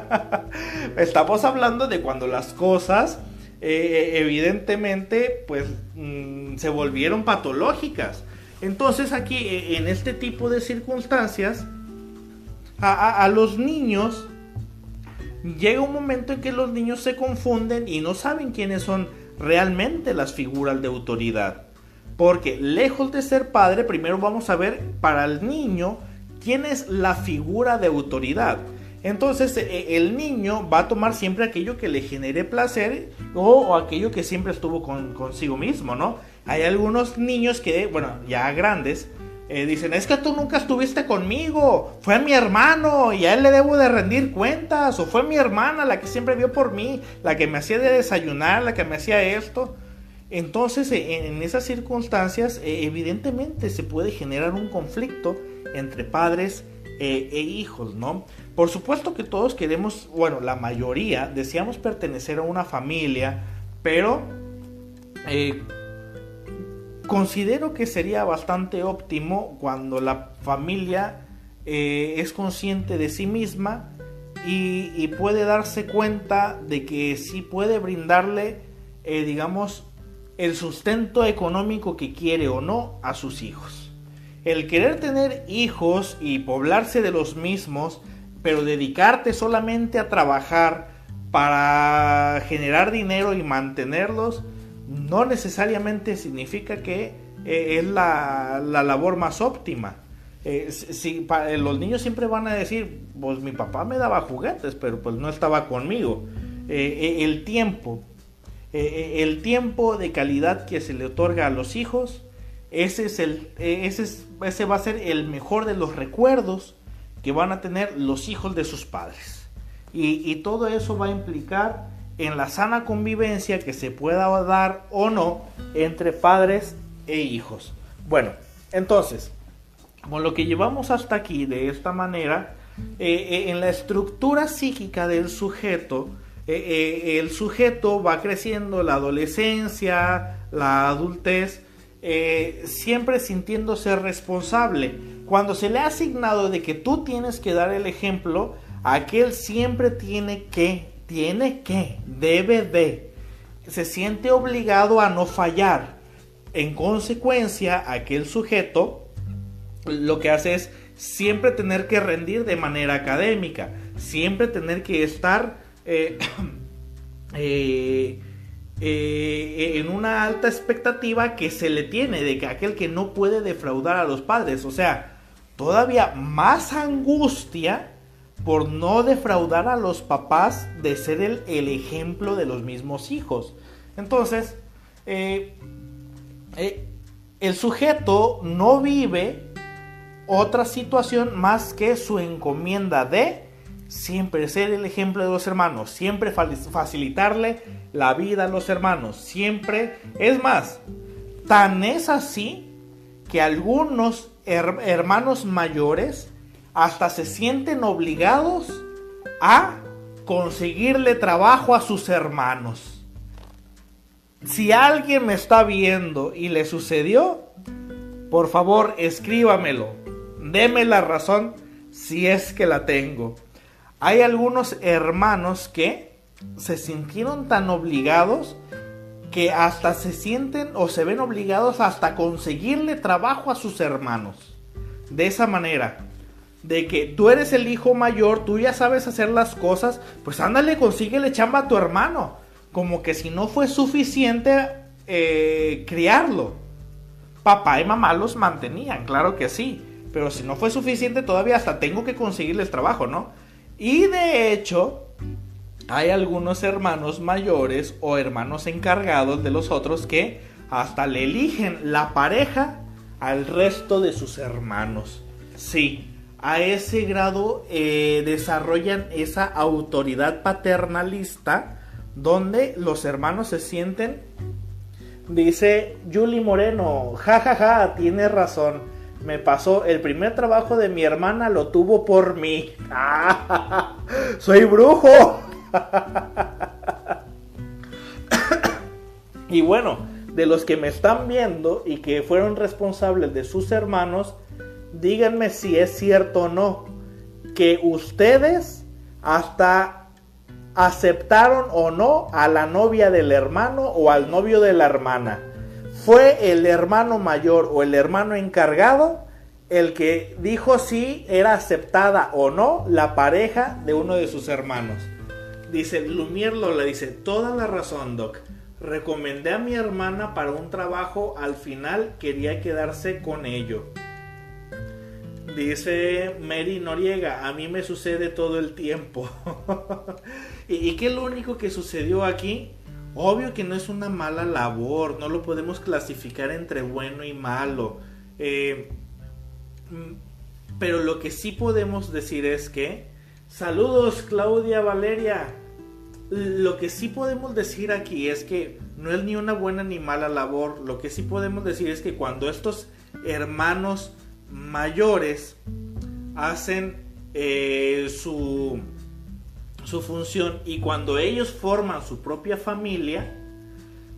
<laughs> Estamos hablando de cuando las cosas eh, evidentemente pues mm, se volvieron patológicas. Entonces aquí e, en este tipo de circunstancias a los niños llega un momento en que los niños se confunden y no saben quiénes son realmente las figuras de autoridad. Porque lejos de ser padre, primero vamos a ver para el niño quién es la figura de autoridad. Entonces e, el niño va a tomar siempre aquello que le genere placer o, aquello que siempre estuvo consigo mismo, ¿no? Hay algunos niños que, bueno, ya grandes, eh, dicen, es que tú nunca estuviste conmigo, fue mi hermano y a él le debo de rendir cuentas, o fue mi hermana la que siempre vio por mí, la que me hacía de desayunar, la que me hacía esto. Entonces, eh, en esas circunstancias, eh, evidentemente se puede generar un conflicto entre padres e hijos, ¿no? Por supuesto que todos queremos, bueno, la mayoría deseamos pertenecer a una familia, pero Considero que sería bastante óptimo cuando la familia eh, es consciente de sí misma y, puede darse cuenta de que sí puede brindarle, eh, digamos, el sustento económico que quiere o no a sus hijos. El querer tener hijos y poblarse de los mismos, pero dedicarte solamente a trabajar para generar dinero y mantenerlos, no necesariamente significa que eh, es la, labor más óptima. Eh, si, eh, los niños siempre van a decir, pues mi papá me daba juguetes, pero pues no estaba conmigo. el tiempo, el tiempo de calidad que se le otorga a los hijos, ese, es el, ese, ese va a ser el mejor de los recuerdos que van a tener los hijos de sus padres. Y, y todo eso va a implicar en la sana convivencia que se pueda dar o no entre padres e hijos. Bueno, entonces, con lo que llevamos hasta aquí de esta manera, eh, eh, en la estructura psíquica del sujeto, eh, el sujeto va creciendo la adolescencia, la adultez, siempre sintiéndose responsable. Cuando se le ha asignado de que tú tienes que dar el ejemplo, aquel siempre tiene que tiene que, debe de, se siente obligado a no fallar. En consecuencia, aquel sujeto lo que hace es siempre tener que rendir de manera académica, siempre tener que estar eh, <coughs> eh, eh, en una alta expectativa que se le tiene de que aquel que no puede defraudar a los padres, o sea, todavía más angustia por no defraudar a los papás de ser el, ejemplo de los mismos hijos. Entonces, el sujeto no vive otra situación más que su encomienda de siempre ser el ejemplo de los hermanos, siempre facilitarle la vida a los hermanos, siempre, es más, tan es así que algunos hermanos mayores hasta se sienten obligados a conseguirle trabajo a sus hermanos. si alguien me está viendo y le sucedió, por favor escríbamelo. Deme la razón si es que la tengo. Hay algunos hermanos que se sintieron tan obligados que hasta se sienten o se ven obligados hasta conseguirle trabajo a sus hermanos. De esa manera, de que tú eres el hijo mayor, tú ya sabes hacer las cosas, pues ándale, consíguele chamba a tu hermano. Como que si no fue suficiente eh, criarlo. Papá y mamá los mantenían, claro que sí. Pero si no fue suficiente, todavía hasta tengo que conseguirles trabajo, ¿no? Y de hecho, hay algunos hermanos mayores o hermanos encargados de los otros que hasta le eligen la pareja al resto de sus hermanos. Sí, a ese grado eh, desarrollan esa autoridad paternalista donde los hermanos se sienten, dice Julie Moreno, jajaja, ja, ja, tiene razón, me pasó, el primer trabajo de mi hermana lo tuvo por mí. <laughs> ¡Soy brujo! <laughs> y bueno, de los que me están viendo y que fueron responsables de sus hermanos, díganme si es cierto o no que ustedes hasta aceptaron o no a la novia del hermano o al novio de la hermana. Fue el hermano mayor o el hermano encargado el que dijo si era aceptada o no la pareja de uno de sus hermanos. Dice Lumier Lola, dice, toda la razón, Doc. Recomendé a mi hermana para un trabajo, al final quería quedarse con ello. Dice Mary Noriega, a mí me sucede todo el tiempo. <laughs> ¿Y, qué es lo único que sucedió aquí? Obvio que no es una mala labor, no lo podemos clasificar entre bueno y malo. Eh, mm, pero lo que sí podemos decir es que... Saludos Claudia Valeria. Lo que sí podemos decir aquí es que no es ni una buena ni mala labor. Lo que sí podemos decir es que cuando estos hermanos mayores hacen eh, su, su función y cuando ellos forman su propia familia,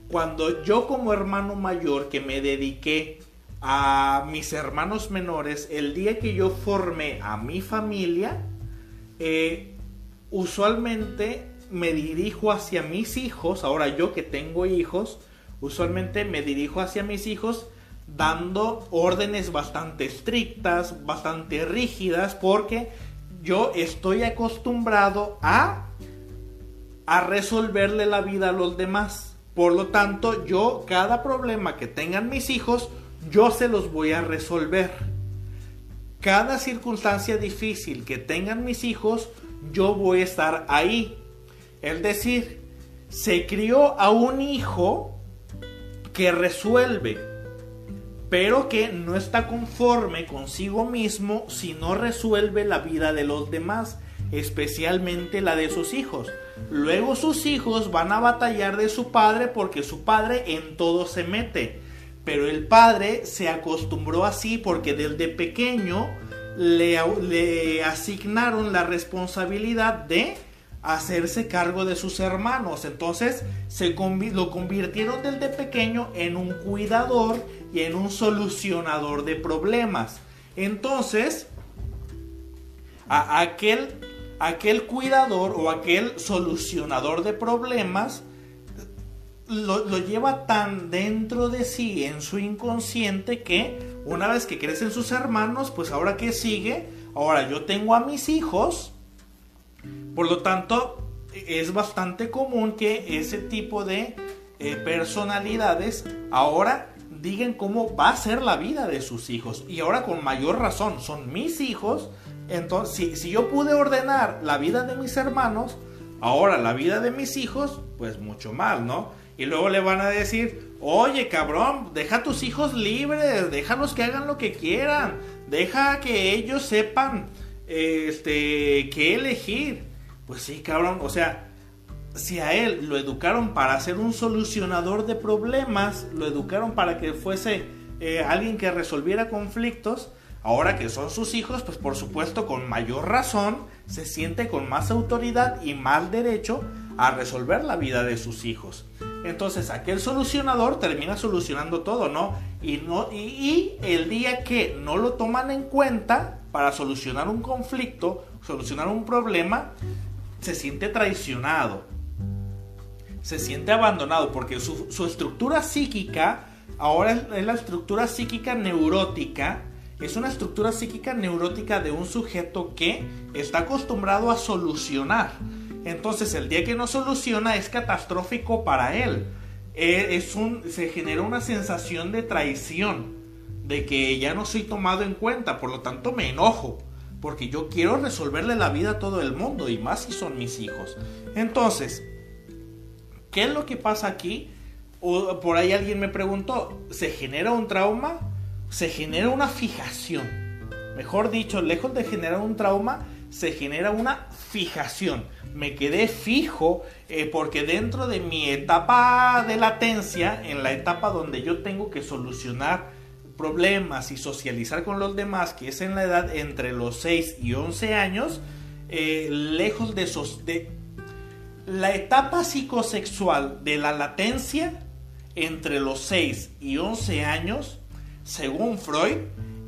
cuando yo como hermano mayor que me dediqué a mis hermanos menores, el día que yo formé a mi familia, eh, usualmente me dirijo hacia mis hijos, ahora yo que tengo hijos, usualmente me dirijo hacia mis hijos dando órdenes bastante estrictas, bastante rígidas, porque yo estoy acostumbrado a, a resolverle la vida a los demás. Por lo tanto, yo cada problema que tengan mis hijos, yo se los voy a resolver. Cada circunstancia difícil que tengan mis hijos, yo voy a estar ahí. Es decir, se crió a un hijo que resuelve, pero que no está conforme consigo mismo si no resuelve la vida de los demás, especialmente la de sus hijos. Luego sus hijos van a batallar de su padre porque su padre en todo se mete. Pero el padre se acostumbró así porque desde pequeño le, asignaron la responsabilidad de hacerse cargo de sus hermanos. Entonces se lo convirtieron desde pequeño en un cuidador y en un solucionador de problemas. Entonces, a aquel, aquel cuidador o aquel solucionador de problemas lo, lo, lleva tan dentro de sí, en su inconsciente, que una vez que crecen sus hermanos, pues ahora que sigue, ahora yo tengo a mis hijos, por lo tanto, es bastante común que ese tipo de eh, personalidades ahora digan cómo va a ser la vida de sus hijos. Y ahora con mayor razón, son mis hijos. Entonces, si, si yo pude ordenar la vida de mis hermanos, ahora la vida de mis hijos, pues mucho más, ¿no? Y luego le van a decir, oye cabrón, deja a tus hijos libres, déjalos que hagan lo que quieran, deja que ellos sepan este, qué elegir. Pues sí, cabrón, o sea, si a él lo educaron para ser un solucionador de problemas, lo educaron para que fuese eh, alguien que resolviera conflictos, ahora que son sus hijos, pues por supuesto con mayor razón se siente con más autoridad y más derecho a resolver la vida de sus hijos. Entonces aquel solucionador termina solucionando todo, ¿no? Y, no y, el día que no lo toman en cuenta para solucionar un conflicto, solucionar un problema, se siente traicionado, se siente abandonado, porque su, estructura psíquica ahora es la estructura psíquica neurótica, es una estructura psíquica neurótica de un sujeto que está acostumbrado a solucionar entonces el día que no soluciona es catastrófico para él. Eh, es un, se genera una sensación de traición, de que ya no soy tomado en cuenta, por lo tanto me enojo, porque yo quiero resolverle la vida a todo el mundo y más si son mis hijos. Entonces, ¿qué es lo que pasa aquí? O, por ahí alguien me preguntó, ¿se genera un trauma? Se genera una fijación. Mejor dicho, lejos de generar un trauma, se genera una fijación me quedé fijo eh, porque dentro de mi etapa de latencia, en la etapa donde yo tengo que solucionar problemas y socializar con los demás, que es en la edad entre los 6 y 11 años, eh, lejos de, esos, de la etapa psicosexual de la latencia entre los 6 y 11 años, según Freud,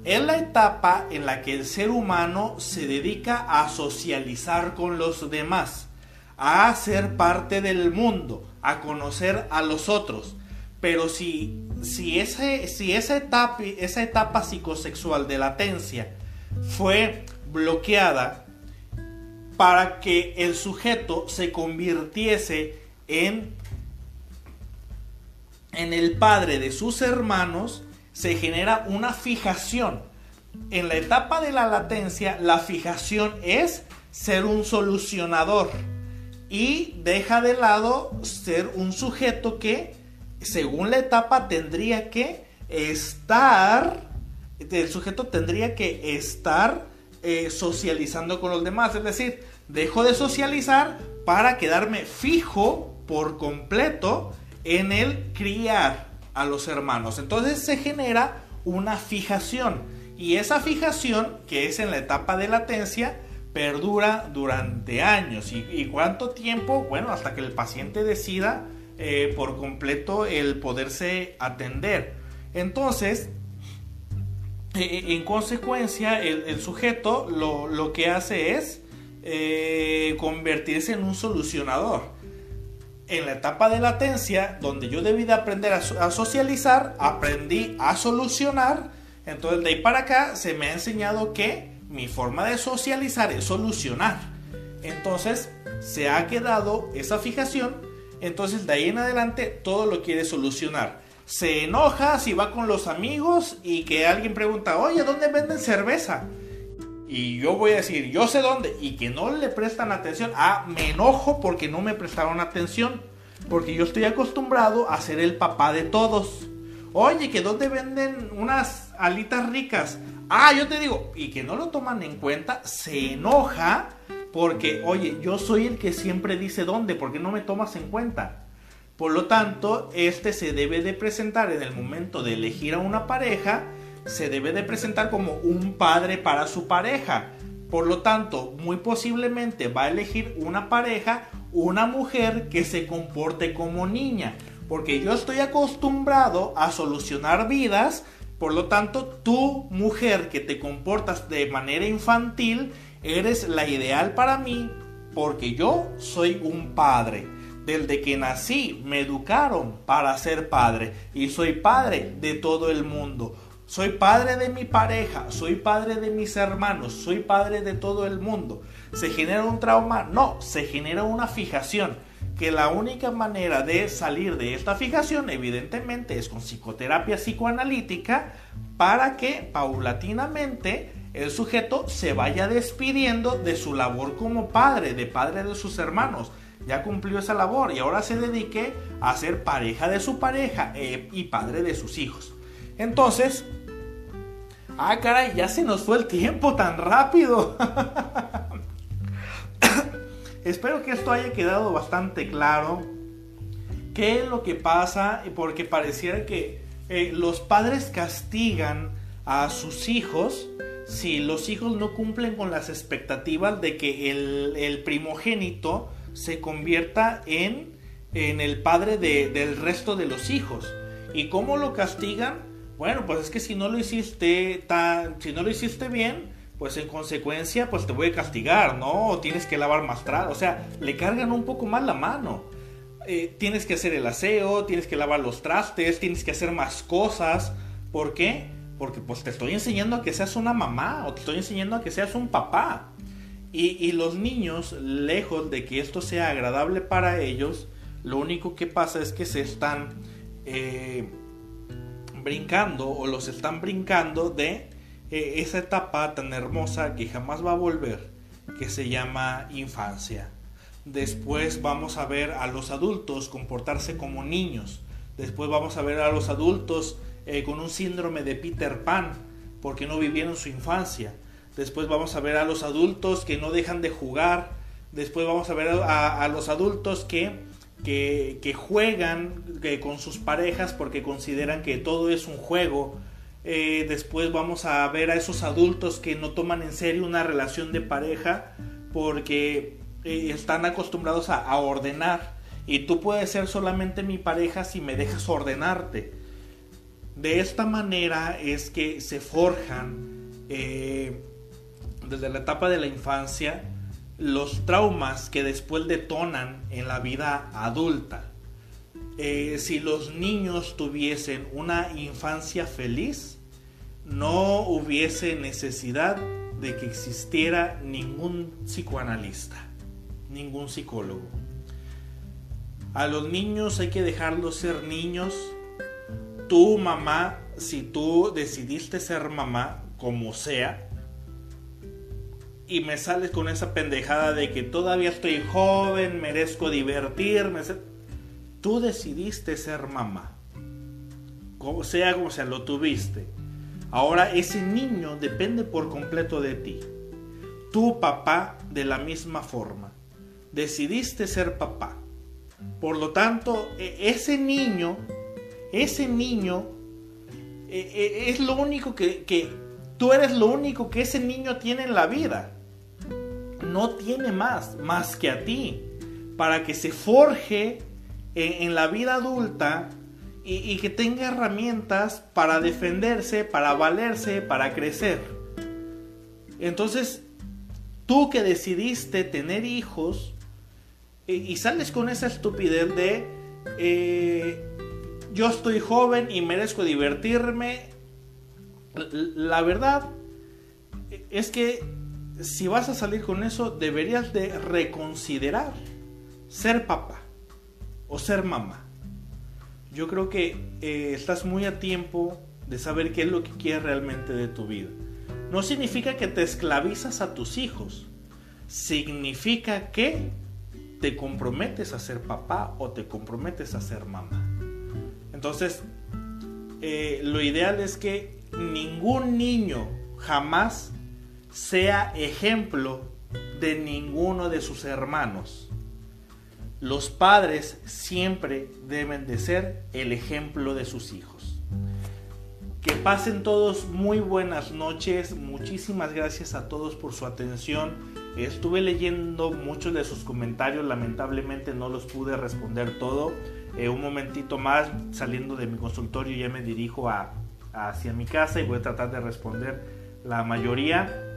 es la etapa en la que el ser humano se dedica a socializar con los demás, a ser parte del mundo, a conocer a los otros. Pero si, si, ese, si esa, etapa, esa etapa psicosexual de latencia fue bloqueada para que el sujeto se convirtiese en, en el padre de sus hermanos, se genera una fijación. En la etapa de la latencia, la fijación es ser un solucionador y deja de lado ser un sujeto que, según la etapa, tendría que estar, el sujeto tendría que estar eh, socializando con los demás. Es decir, dejo de socializar para quedarme fijo por completo en el criar a los hermanos. Entonces se genera una fijación y esa fijación, que es en la etapa de latencia, perdura durante años. ¿Y, cuánto tiempo? Bueno, hasta que el paciente decida eh, por completo el poderse atender. Entonces, eh, en consecuencia, el, sujeto lo, que hace es convertirse en un solucionador en la etapa de latencia, donde yo debí de aprender a, socializar, aprendí a solucionar. Entonces de ahí para acá se me ha enseñado que mi forma de socializar es solucionar. Entonces se ha quedado esa fijación. Entonces de ahí en adelante todo lo quiere solucionar. Se enoja si va con los amigos y que alguien pregunta, oye, ¿dónde venden cerveza? Y yo voy a decir, yo sé dónde, y que no le prestan atención. Ah, me enojo porque no me prestaron atención. Porque yo estoy acostumbrado a ser el papá de todos. Oye, que dónde venden unas alitas ricas. Ah, yo te digo, y que no lo toman en cuenta, se enoja porque, oye, yo soy el que siempre dice dónde, porque no me tomas en cuenta. Por lo tanto, este se debe de presentar en el momento de elegir a una pareja se debe de presentar como un padre para su pareja. Por lo tanto, muy posiblemente va a elegir una pareja, una mujer que se comporte como niña. Porque yo estoy acostumbrado a solucionar vidas. Por lo tanto, tú, mujer que te comportas de manera infantil, eres la ideal para mí. Porque yo soy un padre. Desde que nací me educaron para ser padre. Y soy padre de todo el mundo. Soy padre de mi pareja, soy padre de mis hermanos, soy padre de todo el mundo. ¿Se genera un trauma? No, se genera una fijación. Que la única manera de salir de esta fijación, evidentemente, es con psicoterapia psicoanalítica para que paulatinamente el sujeto se vaya despidiendo de su labor como padre, de padre de sus hermanos. Ya cumplió esa labor y ahora se dedique a ser pareja de su pareja eh, y padre de sus hijos. Entonces, Ah, caray, ya se nos fue el tiempo tan rápido. Espero que esto haya quedado bastante claro. ¿Qué es lo que pasa? Porque pareciera que eh, los padres castigan a sus hijos si los hijos no cumplen con las expectativas de que el, primogénito se convierta en en el padre del resto de los hijos. ¿Y cómo lo castigan? Bueno, pues es que si no lo hiciste tan, si no lo hiciste bien, pues en consecuencia, pues te voy a castigar, ¿no? O tienes que lavar más trago. O sea, le cargan un poco más la mano. Eh, tienes que hacer el aseo, tienes que lavar los trastes, tienes que hacer más cosas. ¿Por qué? Porque pues te estoy enseñando a que seas una mamá o te estoy enseñando a que seas un papá. Y, los niños, lejos de que esto sea agradable para ellos, lo único que pasa es que se están eh, brincando o los están brincando de eh, esa etapa tan hermosa que jamás va a volver, que se llama infancia. Después vamos a ver a los adultos comportarse como niños. Después vamos a ver a los adultos eh, con un síndrome de Peter Pan porque no vivieron su infancia. Después vamos a ver a los adultos que no dejan de jugar. Después vamos a ver a, los adultos que, que, juegan con sus parejas porque consideran que todo es un juego. Eh, después vamos a ver a esos adultos que no toman en serio una relación de pareja porque eh, están acostumbrados a, ordenar. Y tú puedes ser solamente mi pareja si me dejas ordenarte. De esta manera es que se forjan eh, desde la etapa de la infancia los traumas que después detonan en la vida adulta. Eh, si los niños tuviesen una infancia feliz, no hubiese necesidad de que existiera ningún psicoanalista, ningún psicólogo. A los niños hay que dejarlos ser niños. Tu mamá, si tú decidiste ser mamá, como sea, y me sales con esa pendejada de que todavía estoy joven, merezco divertirme. Tú decidiste ser mamá. Como sea como sea, lo tuviste. Ahora ese niño depende por completo de ti. Tu papá de la misma forma. Decidiste ser papá. Por lo tanto, e, ese niño, ese niño e, e, es lo único que, que tú eres lo único que ese niño tiene en la vida no tiene más, más que a ti, para que se forje en, la vida adulta y, que tenga herramientas para defenderse, para valerse, para crecer. Entonces, tú que decidiste tener hijos y, sales con esa estupidez de eh, yo estoy joven y merezco divertirme, la verdad es que si vas a salir con eso, deberías de reconsiderar ser papá o ser mamá. Yo creo que eh, estás muy a tiempo de saber qué es lo que quieres realmente de tu vida. No significa que te esclavizas a tus hijos. Significa que te comprometes a ser papá o te comprometes a ser mamá. Entonces, eh, lo ideal es que ningún niño jamás sea ejemplo de ninguno de sus hermanos. Los padres siempre deben de ser el ejemplo de sus hijos. Que pasen todos muy buenas noches. Muchísimas gracias a todos por su atención. Estuve leyendo muchos de sus comentarios. Lamentablemente no los pude responder todo. Eh, un momentito más, saliendo de mi consultorio, ya me dirijo a, hacia mi casa y voy a tratar de responder la mayoría.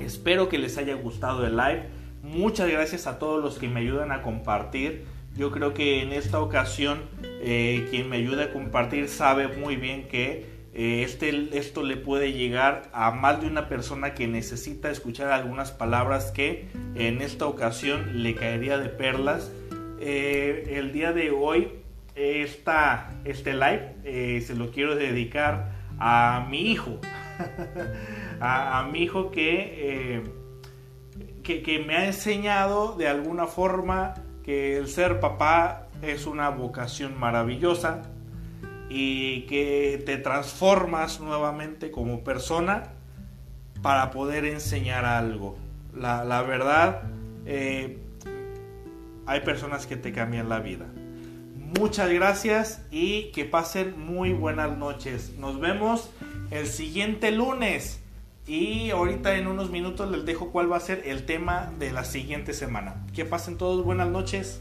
Espero que les haya gustado el live. Muchas gracias a todos los que me ayudan a compartir. Yo creo que en esta ocasión eh, quien me ayuda a compartir sabe muy bien que eh, este, esto le puede llegar a más de una persona que necesita escuchar algunas palabras que en esta ocasión le caería de perlas. Eh, el día de hoy esta, este live se lo quiero dedicar a mi hijo. <laughs> a, mi hijo eh, que, que, me ha enseñado de alguna forma que el ser papá es una vocación maravillosa y que te transformas nuevamente como persona para poder enseñar algo. La, verdad, eh, hay personas que te cambian la vida. Muchas gracias y que pasen muy buenas noches. Nos vemos el siguiente lunes. Y ahorita en unos minutos les dejo cuál va a ser el tema de la siguiente semana. Que pasen todos buenas noches.